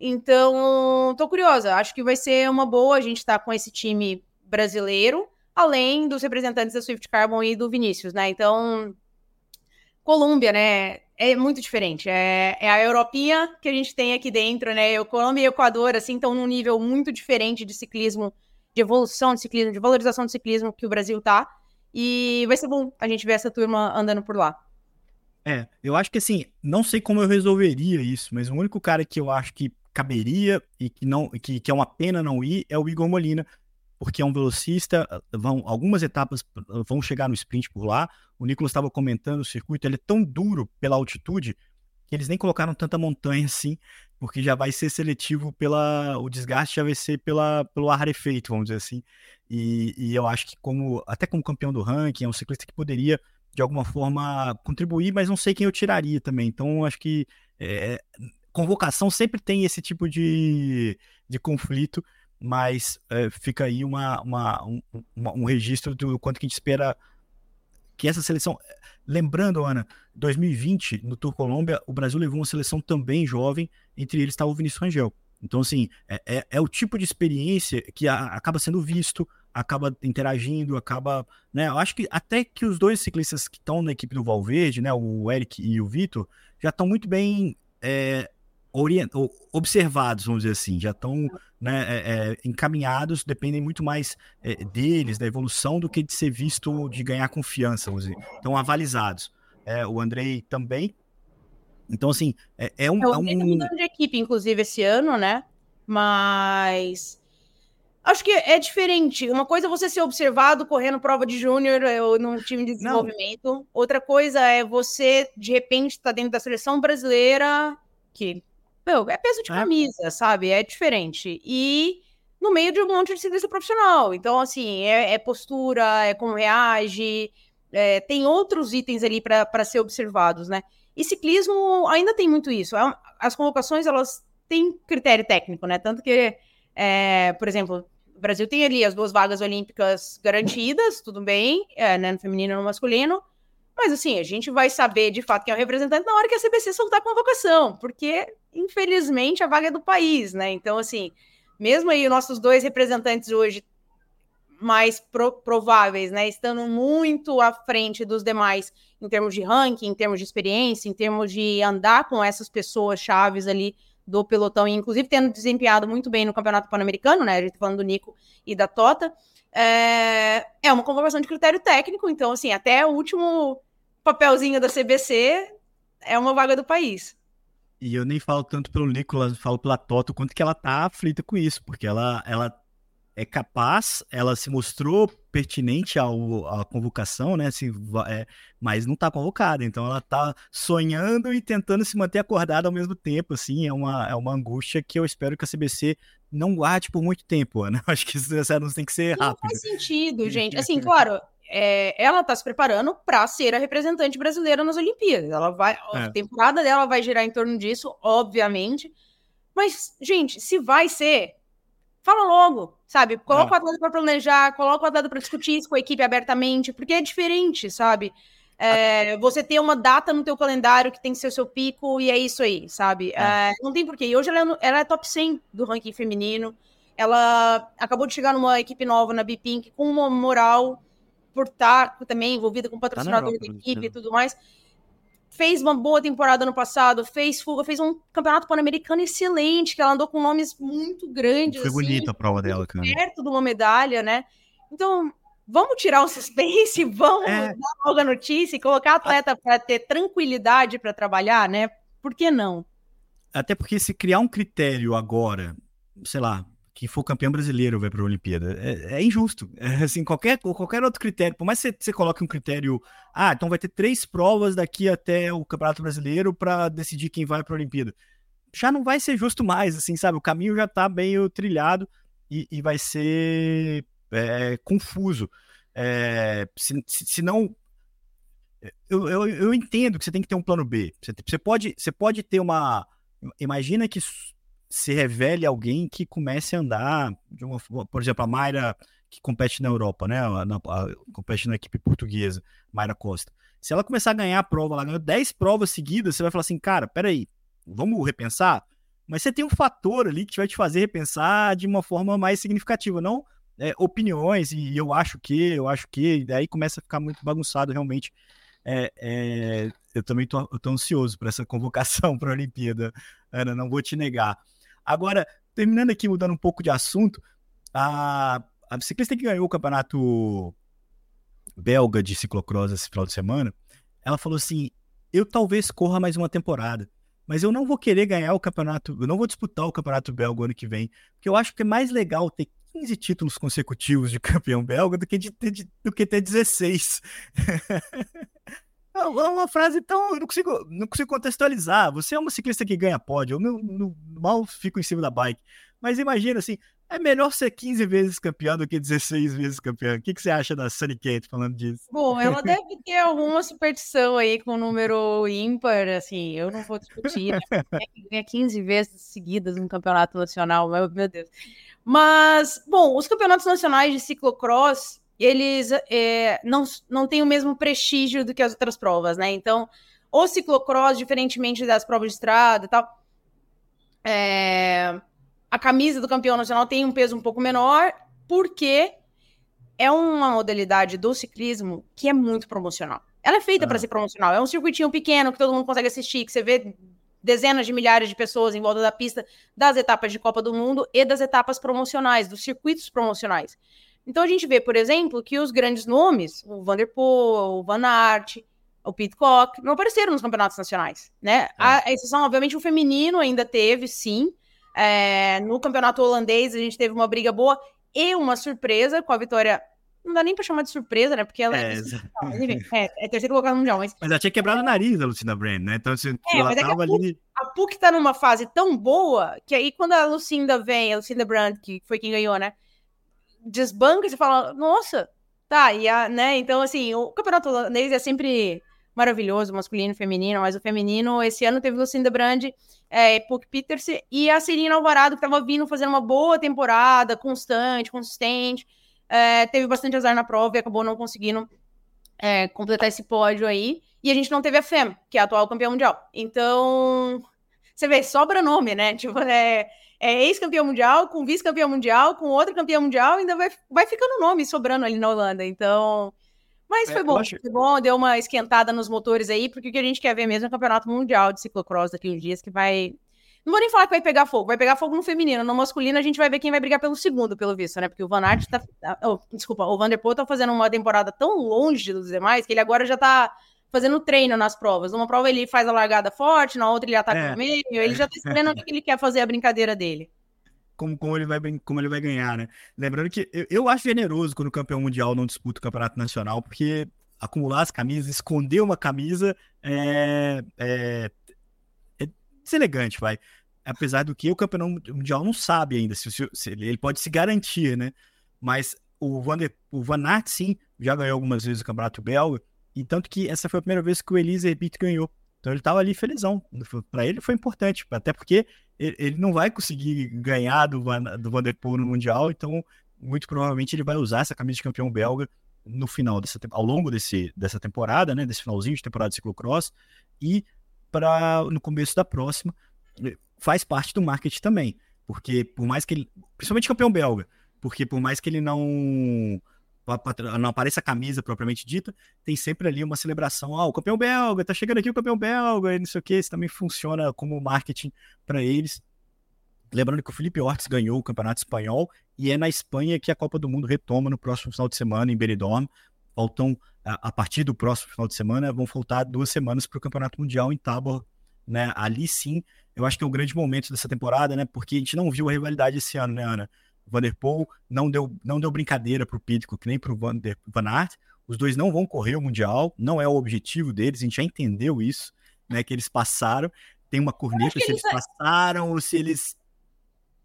B: Então, tô curiosa. Acho que vai ser uma boa a gente estar tá com esse time brasileiro além dos representantes da Swift Carbon e do Vinícius, né? Então, Colômbia, né? É muito diferente. É, é, a Europinha que a gente tem aqui dentro, né? O Colômbia e o Equador, assim, estão num nível muito diferente de ciclismo, de evolução de ciclismo, de valorização do ciclismo que o Brasil tá. E vai ser bom a gente ver essa turma andando por lá.
A: É, eu acho que assim, não sei como eu resolveria isso, mas o único cara que eu acho que caberia e que não que, que é uma pena não ir é o Igor Molina, porque é um velocista, ah, vão, algumas etapas ah, vão chegar no sprint por lá. O Nicolas estava comentando o circuito, ele é tão duro pela altitude que eles nem colocaram tanta montanha assim, porque já vai ser seletivo pela. O desgaste já vai ser pela, pelo ar rarefeito, vamos dizer assim. E, e eu acho que, como até como campeão do ranking, é um ciclista que poderia, de alguma forma, contribuir, mas não sei quem eu tiraria também. Então, acho que é, convocação sempre tem esse tipo de, de conflito mas é, fica aí uma, uma, um, uma, um registro do quanto que a gente espera que essa seleção. Lembrando, Ana, 2020, no Tour Colômbia, o Brasil levou uma seleção também jovem, entre eles estava o Vinícius Rangel. Então, assim, é, é, é, o tipo de experiência que a, acaba sendo visto, acaba interagindo, acaba. Né, eu acho que até que os dois ciclistas que estão na equipe do Valverde, né, o Eric e o Vitor, já estão muito bem é, orient... observados, vamos dizer assim, já estão né, é, é, encaminhados, dependem muito mais é, deles, da evolução, do que de ser visto, de ganhar confiança, vamos dizer. Estão avalizados. É, o Andrei também. Então, assim, é, é um.
B: Eu
A: é um...
B: de equipe, inclusive, esse ano, né? Mas. Acho que é diferente. Uma coisa é você ser observado correndo prova de júnior ou num time de desenvolvimento. Não. Outra coisa é você, de repente, estar tá dentro da seleção brasileira, que meu, é peso de é. camisa, é. sabe? É diferente. E no meio de um monte de ciclista profissional. Então, assim, é, é postura, é como reage, é, tem outros itens ali para ser observados, né? E ciclismo ainda tem muito isso. É as convocações, elas têm critério técnico, né? Tanto que, é, por exemplo, o Brasil tem ali as duas vagas olímpicas garantidas, tudo bem, é, né, no feminino e no masculino, mas assim, a gente vai saber de fato quem é o representante na hora que a CBC soltar a convocação, porque infelizmente a vaga é do país, né? Então, assim, mesmo aí os nossos dois representantes hoje mais pro prováveis, né, estando muito à frente dos demais em termos de ranking, em termos de experiência, em termos de andar com essas pessoas chaves ali do pelotão, inclusive tendo desempenhado muito bem no Campeonato Pan-Americano, né? A gente tá falando do Nico e da Tota. É, é uma convocação de critério técnico, então, assim, até o último papelzinho da CBC é uma vaga do país.
A: E eu nem falo tanto pelo Nicolas, falo pela Toto, quanto que ela tá aflita com isso, porque ela, ela é capaz, ela se mostrou pertinente ao, à convocação, né? Se, é, mas não está convocada, então ela está sonhando e tentando se manter acordada ao mesmo tempo, assim, é uma, é uma angústia que eu espero que a CBC não guarde por muito tempo, né? Acho que isso não tem que ser rápido. Não
B: faz sentido, gente. Assim, claro, é, ela está se preparando para ser a representante brasileira nas Olimpíadas. Ela vai, é. a temporada dela vai girar em torno disso, obviamente. Mas, gente, se vai ser, fala logo, sabe? Coloca é. o atleta para planejar, coloca o atleta para discutir isso com a equipe abertamente, porque é diferente, sabe? É, você ter uma data no teu calendário que tem que ser o seu pico e é isso aí, sabe? É. É, não tem porquê. E hoje ela é, ela é, top 100 do ranking feminino. Ela acabou de chegar numa equipe nova na Bipink com uma moral por estar também envolvida com patrocinador tá da equipe e tudo mais. Fez uma boa temporada no passado, fez fuga, fez um campeonato pan-americano excelente, que ela andou com nomes muito grandes.
A: Foi
B: assim,
A: bonita a prova dela, cara.
B: Perto de uma medalha, né? Então, vamos tirar o suspense, vamos é. dar logo a notícia e colocar a atleta para ter tranquilidade para trabalhar, né? Por que não?
A: Até porque se criar um critério agora, sei lá, quem for campeão brasileiro vai para a Olimpíada. É, é injusto. É, assim, qualquer, qualquer outro critério, por mais que você, coloque um critério, ah, então vai ter três provas daqui até o Campeonato Brasileiro para decidir quem vai para a Olimpíada. Já não vai ser justo mais, assim, sabe? O caminho já está meio trilhado e, e vai ser é, confuso. É, se, se, não. Eu, eu, eu entendo que você tem que ter um plano B. Você, você, pode, você pode ter uma. Imagina que se revele alguém que comece a andar, uma, por exemplo, a Mayra que compete na Europa, né? Na, a, compete na equipe portuguesa, Mayra Costa. Se ela começar a ganhar a prova, ela ganhou 10 provas seguidas, você vai falar assim, cara, peraí, vamos repensar? Mas você tem um fator ali que vai te fazer repensar de uma forma mais significativa, não é, opiniões, e eu acho que, eu acho que, e daí começa a ficar muito bagunçado realmente. É, é, eu também tô ansioso para essa convocação para a Olimpíada, Ana, não vou te negar. Agora, terminando aqui, mudando um pouco de assunto, a, a ciclista que ganhou o campeonato belga de ciclocross esse final de semana, ela falou assim: eu talvez corra mais uma temporada, mas eu não vou querer ganhar o campeonato, eu não vou disputar o campeonato belga ano que vem, porque eu acho que é mais legal ter 15 títulos consecutivos de campeão belga do que, de, de, do que ter 16. É, é uma frase tão. Eu não consigo, não consigo contextualizar. Você é uma ciclista que ganha pódio. Eu não, não, mal fico em cima da bike. Mas imagina assim: é melhor ser 15 vezes campeão do que 16 vezes campeão. O que, que você acha da Sunny Kate falando disso?
B: Bom, ela deve ter alguma superstição aí com o número ímpar. Assim, eu não vou discutir. Né? Ganha 15 vezes seguidas no campeonato nacional. Meu, meu Deus. Mas, bom, os campeonatos nacionais de ciclocross eles é, não, não têm o mesmo prestígio do que as outras provas, né? Então, o ciclocross, diferentemente das provas de estrada e tal, é, a camisa do campeão nacional tem um peso um pouco menor, porque é uma modalidade do ciclismo que é muito promocional. Ela é feita ah. para ser promocional. É um circuitinho pequeno que todo mundo consegue assistir, que você vê dezenas de milhares de pessoas em volta da pista das etapas de Copa do Mundo e das etapas promocionais, dos circuitos promocionais. Então a gente vê, por exemplo, que os grandes nomes, o Vanderpool, o Van Aert, o Pitcock, não apareceram nos campeonatos nacionais, né? É. A exceção, obviamente, o feminino ainda teve, sim. É, no campeonato holandês a gente teve uma briga boa e uma surpresa com a vitória. Não dá nem pra chamar de surpresa, né? Porque ela é, é, é terceiro colocado mundial. Mas...
A: mas ela tinha quebrado o nariz, a Lucinda Brand, né? Então, assim, é, ela tava
B: a PUC,
A: ali.
B: A PUC tá numa fase tão boa que aí quando a Lucinda vem, a Lucinda Brand, que foi quem ganhou, né? Desbanca e você fala, nossa, tá, e a, né? Então, assim, o campeonato holandês é sempre maravilhoso, masculino e feminino, mas o feminino, esse ano teve Lucinda Brand, é, Puck Peters e a Serena Alvarado, que estava vindo fazendo uma boa temporada, constante, consistente, é, teve bastante azar na prova e acabou não conseguindo é, completar esse pódio aí. E a gente não teve a FEM, que é a atual campeã mundial. Então, você vê, sobra nome, né? Tipo, é, é ex-campeão mundial, com vice-campeão mundial, com outro campeão mundial, ainda vai, vai ficando nome sobrando ali na Holanda. Então. Mas foi é, bom, acho... foi bom, deu uma esquentada nos motores aí, porque o que a gente quer ver mesmo é o campeonato mundial de ciclocross daqui uns dias, que vai. Não vou nem falar que vai pegar fogo, vai pegar fogo no feminino. No masculino, a gente vai ver quem vai brigar pelo segundo, pelo visto, né? Porque o Van Aert tá. Oh, desculpa, o Vanderpool tá fazendo uma temporada tão longe dos demais que ele agora já tá fazendo treino nas provas. Numa prova ele faz a largada forte, na outra ele ataca é, no meio, ele já tá esperando o que ele quer fazer a brincadeira dele.
A: Como, como, ele vai, como ele vai ganhar, né? Lembrando que eu, eu acho generoso quando o campeão mundial não disputa o campeonato nacional, porque acumular as camisas, esconder uma camisa é, é, é deselegante, vai. Apesar do que o campeão mundial não sabe ainda se, se, se ele, pode se garantir, né? Mas o Van, de, o Van Aert, sim, já ganhou algumas vezes o campeonato belga, e tanto que essa foi a primeira vez que o Elise Herbit ganhou. Então ele estava ali felizão. Para ele foi importante, até porque ele não vai conseguir ganhar do, Van, do Vanderpool no Mundial, então muito provavelmente ele vai usar essa camisa de campeão belga no final dessa ao longo desse, dessa temporada, né, desse finalzinho de temporada de ciclocross e para no começo da próxima faz parte do marketing também, porque por mais que ele, principalmente campeão belga, porque por mais que ele não não aparece a camisa propriamente dita, tem sempre ali uma celebração. Ah, o campeão belga, tá chegando aqui o campeão belga, e não sei o que. Isso também funciona como marketing para eles. Lembrando que o Felipe Ortiz ganhou o Campeonato Espanhol e é na Espanha que a Copa do Mundo retoma no próximo final de semana em Benidorm. Faltam, a, partir do próximo final de semana, vão faltar duas semanas para o Campeonato Mundial em Tabor. Né? Ali sim, eu acho que é um grande momento dessa temporada, né? Porque a gente não viu a rivalidade esse ano, né, Ana? Vanderpool não deu, não deu brincadeira para o Pitcock nem para o Van, Van Aert. Os dois não vão correr o Mundial, não é o objetivo deles, a gente já entendeu isso, né? Que eles passaram. Tem uma corneta se eles passaram ou se eles.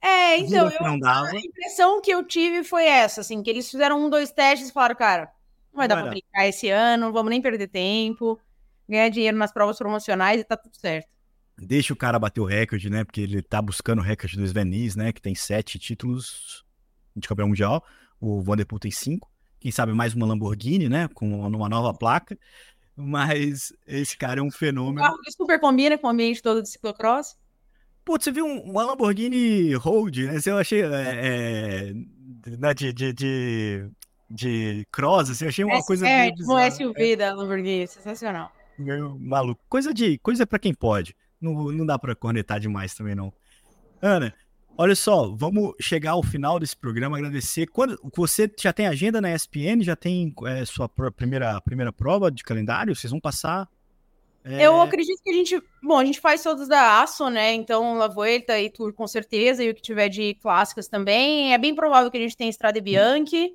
B: É, então, eu, a impressão que eu tive foi essa, assim, que eles fizeram um, dois testes e falaram, cara, não vai não dar para brincar esse ano, não vamos nem perder tempo, ganhar dinheiro nas provas promocionais e tá tudo certo
A: deixa o cara bater o recorde, né? Porque ele tá buscando o recorde do Sven né? Que tem sete títulos de campeão mundial. O Vanderpool tem cinco. Quem sabe mais uma Lamborghini, né? Com uma nova placa. Mas esse cara é um fenômeno.
B: Um carro que super combina com o ambiente todo de ciclocross.
A: Pô, você viu uma Lamborghini Road, né? Eu achei. É, é, né, de, de, de, de cross, assim, eu achei uma é, coisa.
B: É, tipo um SUV da Lamborghini, sensacional.
A: Meio maluco. Coisa de. Coisa para quem pode. Não, não dá para cornetar demais também, não. Ana, olha só, vamos chegar ao final desse programa, agradecer. Quando você já tem agenda na ESPN, já tem é, sua primeira, primeira prova de calendário? Vocês vão passar?
B: É... Eu acredito que a gente, bom, a gente faz todos da Aço, né? Então, La Vuelta e Tour com certeza, e o que tiver de clássicas também. É bem provável que a gente tenha Estrada Bianchi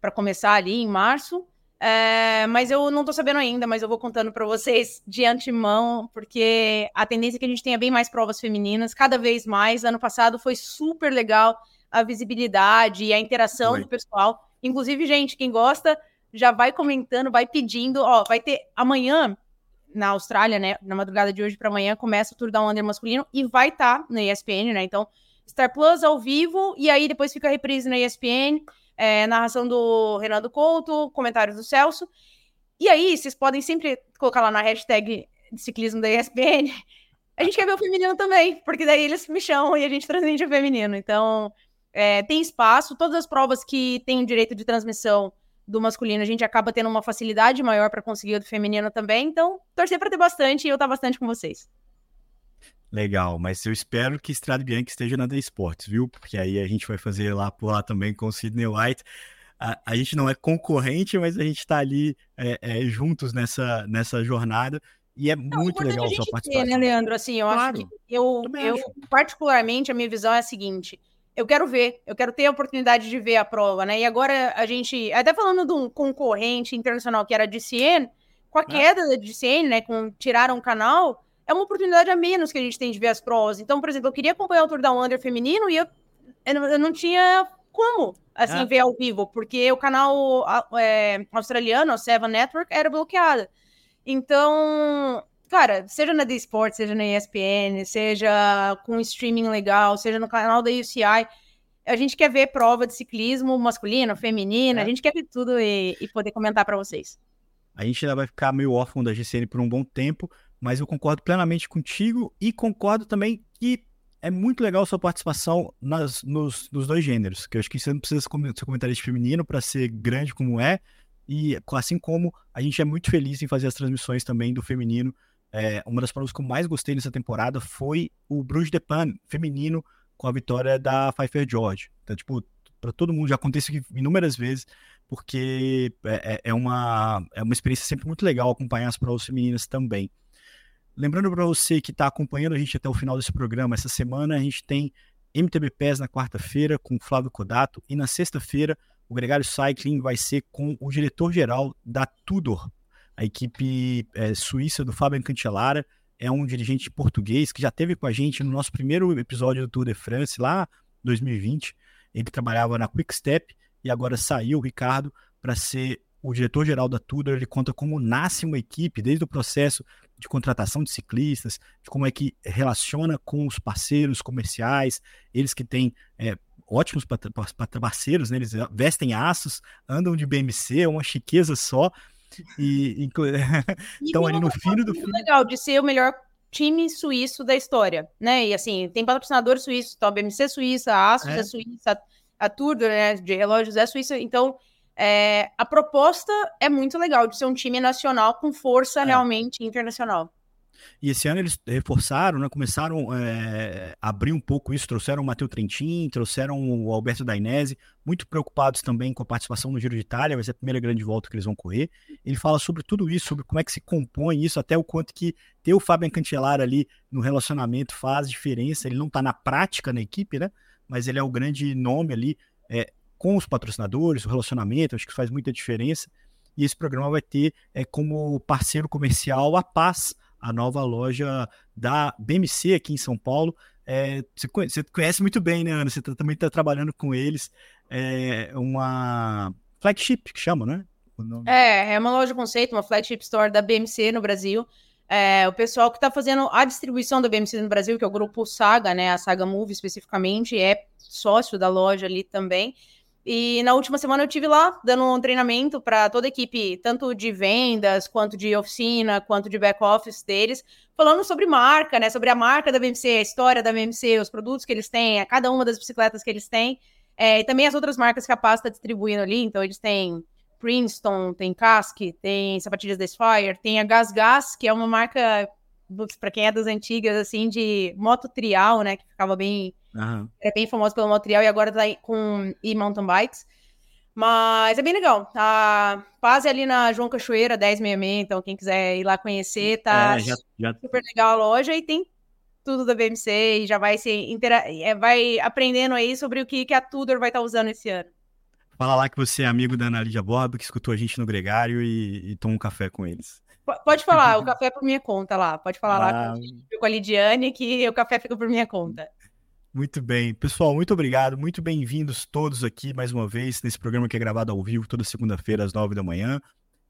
B: para começar ali em março. É, mas eu não tô sabendo ainda, mas eu vou contando para vocês de antemão, porque a tendência é que a gente tenha bem mais provas femininas, cada vez mais. Ano passado foi super legal a visibilidade e a interação Oi. do pessoal. Inclusive, gente, quem gosta, já vai comentando, vai pedindo. Ó, vai ter amanhã na Austrália, né? Na madrugada de hoje para amanhã começa o Tour da Under masculino e vai estar tá na ESPN, né? Então, Star Plus ao vivo e aí depois fica a reprise na ESPN é, narração do Renato Couto, comentários do Celso. E aí, vocês podem sempre colocar lá na hashtag de ciclismo da ESPN. A gente quer ver o feminino também, porque daí eles me chamam e a gente transmite o feminino. Então, é, tem espaço. Todas as provas que têm o direito de transmissão do masculino, a gente acaba tendo uma facilidade maior para conseguir o do feminino também. Então, torcer para ter bastante e eu estar tá bastante com vocês.
A: Legal, mas eu espero que Estrada Bianchi esteja na The Sports, viu? Porque aí a gente vai fazer lá por lá também com o Sidney White. A, a gente não é concorrente, mas a gente está ali é, é, juntos nessa, nessa jornada. E é não, muito legal a sua participação.
B: Ter, né, Leandro? Assim, eu claro. acho que eu, eu particularmente, a minha visão é a seguinte: eu quero ver, eu quero ter a oportunidade de ver a prova, né? E agora a gente, até falando de um concorrente internacional que era a DCN, com a é. queda da DCN, né? Com tiraram o canal é uma oportunidade a menos que a gente tem de ver as provas. Então, por exemplo, eu queria acompanhar o Tour da Under feminino e eu, eu não tinha como, assim, é. ver ao vivo, porque o canal é, australiano, o Seven Network, era bloqueado. Então, cara, seja na The Sport, seja na ESPN, seja com streaming legal, seja no canal da UCI, a gente quer ver prova de ciclismo masculino, feminino, é. a gente quer ver tudo e, e poder comentar para vocês.
A: A gente ainda vai ficar meio órfão da GCN por um bom tempo, mas eu concordo plenamente contigo e concordo também que é muito legal sua participação nas, nos, nos dois gêneros, que eu acho que você não precisa ser comentarista feminino para ser grande como é, e assim como a gente é muito feliz em fazer as transmissões também do feminino. É, uma das provas que eu mais gostei nessa temporada foi o Bruges de Pan feminino com a vitória da Pfeiffer George. Então, tipo, para todo mundo já acontece inúmeras vezes, porque é, é, é, uma, é uma experiência sempre muito legal acompanhar as provas femininas também. Lembrando para você que está acompanhando a gente até o final desse programa, essa semana a gente tem MTB PES na quarta-feira com Flávio Codato e na sexta-feira o Gregário Cycling vai ser com o diretor-geral da Tudor, a equipe é, suíça do Fábio Cancellara, é um dirigente português que já teve com a gente no nosso primeiro episódio do Tour de France, lá 2020. Ele trabalhava na Quick Step e agora saiu, o Ricardo, para ser o diretor-geral da Tudor. Ele conta como nasce uma equipe, desde o processo de contratação de ciclistas, de como é que relaciona com os parceiros comerciais, eles que têm é, ótimos parceiros, né? eles vestem aços, andam de BMC, é uma chiqueza só. E, estão ali no fim do
B: filme. legal de ser o melhor time suíço da história, né? E assim, tem patrocinadores suíços, então a BMC suíça, a Asus é, é suíça, a Tudor, né, de relógios é suíça, então é, a proposta é muito legal de ser um time nacional com força é. realmente internacional.
A: E esse ano eles reforçaram, né? Começaram é, a abrir um pouco isso, trouxeram o Matheus Trentin, trouxeram o Alberto Dainese, muito preocupados também com a participação no Giro de Itália, vai ser a primeira grande volta que eles vão correr. Ele fala sobre tudo isso, sobre como é que se compõe isso, até o quanto que ter o Fabian Cancellara ali no relacionamento faz diferença. Ele não está na prática na equipe, né? Mas ele é o grande nome ali é, com os patrocinadores, o relacionamento, acho que faz muita diferença. E esse programa vai ter é, como parceiro comercial a Paz, a nova loja da BMC aqui em São Paulo. É, você, conhece, você, conhece, muito bem, né, Ana? Você tá, também está trabalhando com eles. É uma flagship que chama, né?
B: É, é uma loja conceito, uma flagship store da BMC no Brasil. É, o pessoal que está fazendo a distribuição da BMC no Brasil, que é o grupo Saga, né? A Saga Move especificamente, é sócio da loja ali também. E na última semana eu tive lá dando um treinamento para toda a equipe, tanto de vendas, quanto de oficina, quanto de back office deles, falando sobre marca, né? Sobre a marca da BMC, a história da BMC, os produtos que eles têm, a cada uma das bicicletas que eles têm, é, e também as outras marcas que a Paz está distribuindo ali. Então eles têm Princeton, tem Casque, tem sapatilhas da Spire, tem a Gas Gas, que é uma marca para quem é das antigas, assim, de moto trial, né? Que ficava bem Uhum. É bem famoso pelo material e agora tá com e-mountain bikes. Mas é bem legal. A Paz é ali na João Cachoeira, 1066, então quem quiser ir lá conhecer, tá é, já, já... super legal a loja e tem tudo da BMC e já vai se intera... É, vai aprendendo aí sobre o que, que a Tudor vai estar tá usando esse ano.
A: Fala lá que você é amigo da Ana Lídia Borba, que escutou a gente no Gregário e, e toma um café com eles.
B: Pode falar, o café é por minha conta lá. Pode falar ah... lá com, com a Lidiane que o café fica por minha conta.
A: Muito bem. Pessoal, muito obrigado. Muito bem-vindos todos aqui mais uma vez nesse programa que é gravado ao vivo toda segunda-feira às nove da manhã.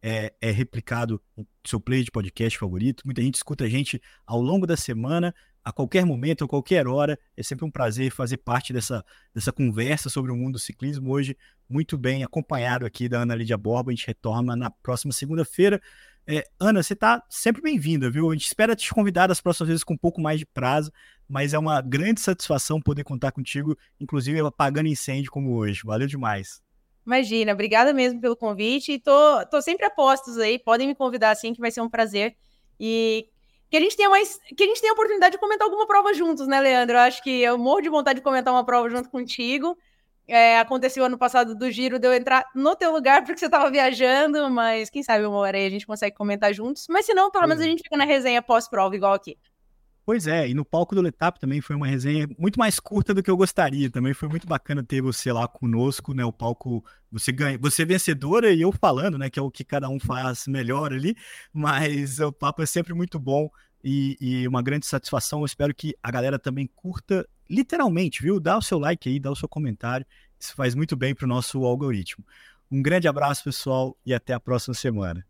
A: É, é, replicado no seu play de podcast favorito. Muita gente escuta a gente ao longo da semana, a qualquer momento, a qualquer hora. É sempre um prazer fazer parte dessa, dessa conversa sobre o mundo do ciclismo. Hoje, muito bem acompanhado aqui da Ana Lídia Borba. A gente retorna na próxima segunda-feira. É, Ana, você está sempre bem-vinda, viu? A gente espera te convidar das próximas vezes com um pouco mais de prazo, mas é uma grande satisfação poder contar contigo, inclusive apagando incêndio como hoje. Valeu demais.
B: Imagina, obrigada mesmo pelo convite. E tô, tô sempre a postos aí, podem me convidar assim, que vai ser um prazer. E que a gente tenha mais. Que a gente tenha a oportunidade de comentar alguma prova juntos, né, Leandro? Eu acho que eu morro de vontade de comentar uma prova junto contigo. É, aconteceu ano passado do giro de eu entrar no teu lugar porque você estava viajando, mas quem sabe uma hora aí a gente consegue comentar juntos. Mas se não, pelo menos a gente fica na resenha pós-prova, igual aqui.
A: Pois é, e no palco do Letap também foi uma resenha muito mais curta do que eu gostaria. Também foi muito bacana ter você lá conosco, né? O palco, você ganha, você é vencedora e eu falando, né? Que é o que cada um faz melhor ali. Mas o papo é sempre muito bom e, e uma grande satisfação. Eu espero que a galera também curta, literalmente, viu? Dá o seu like aí, dá o seu comentário. Isso faz muito bem para o nosso algoritmo. Um grande abraço, pessoal, e até a próxima semana.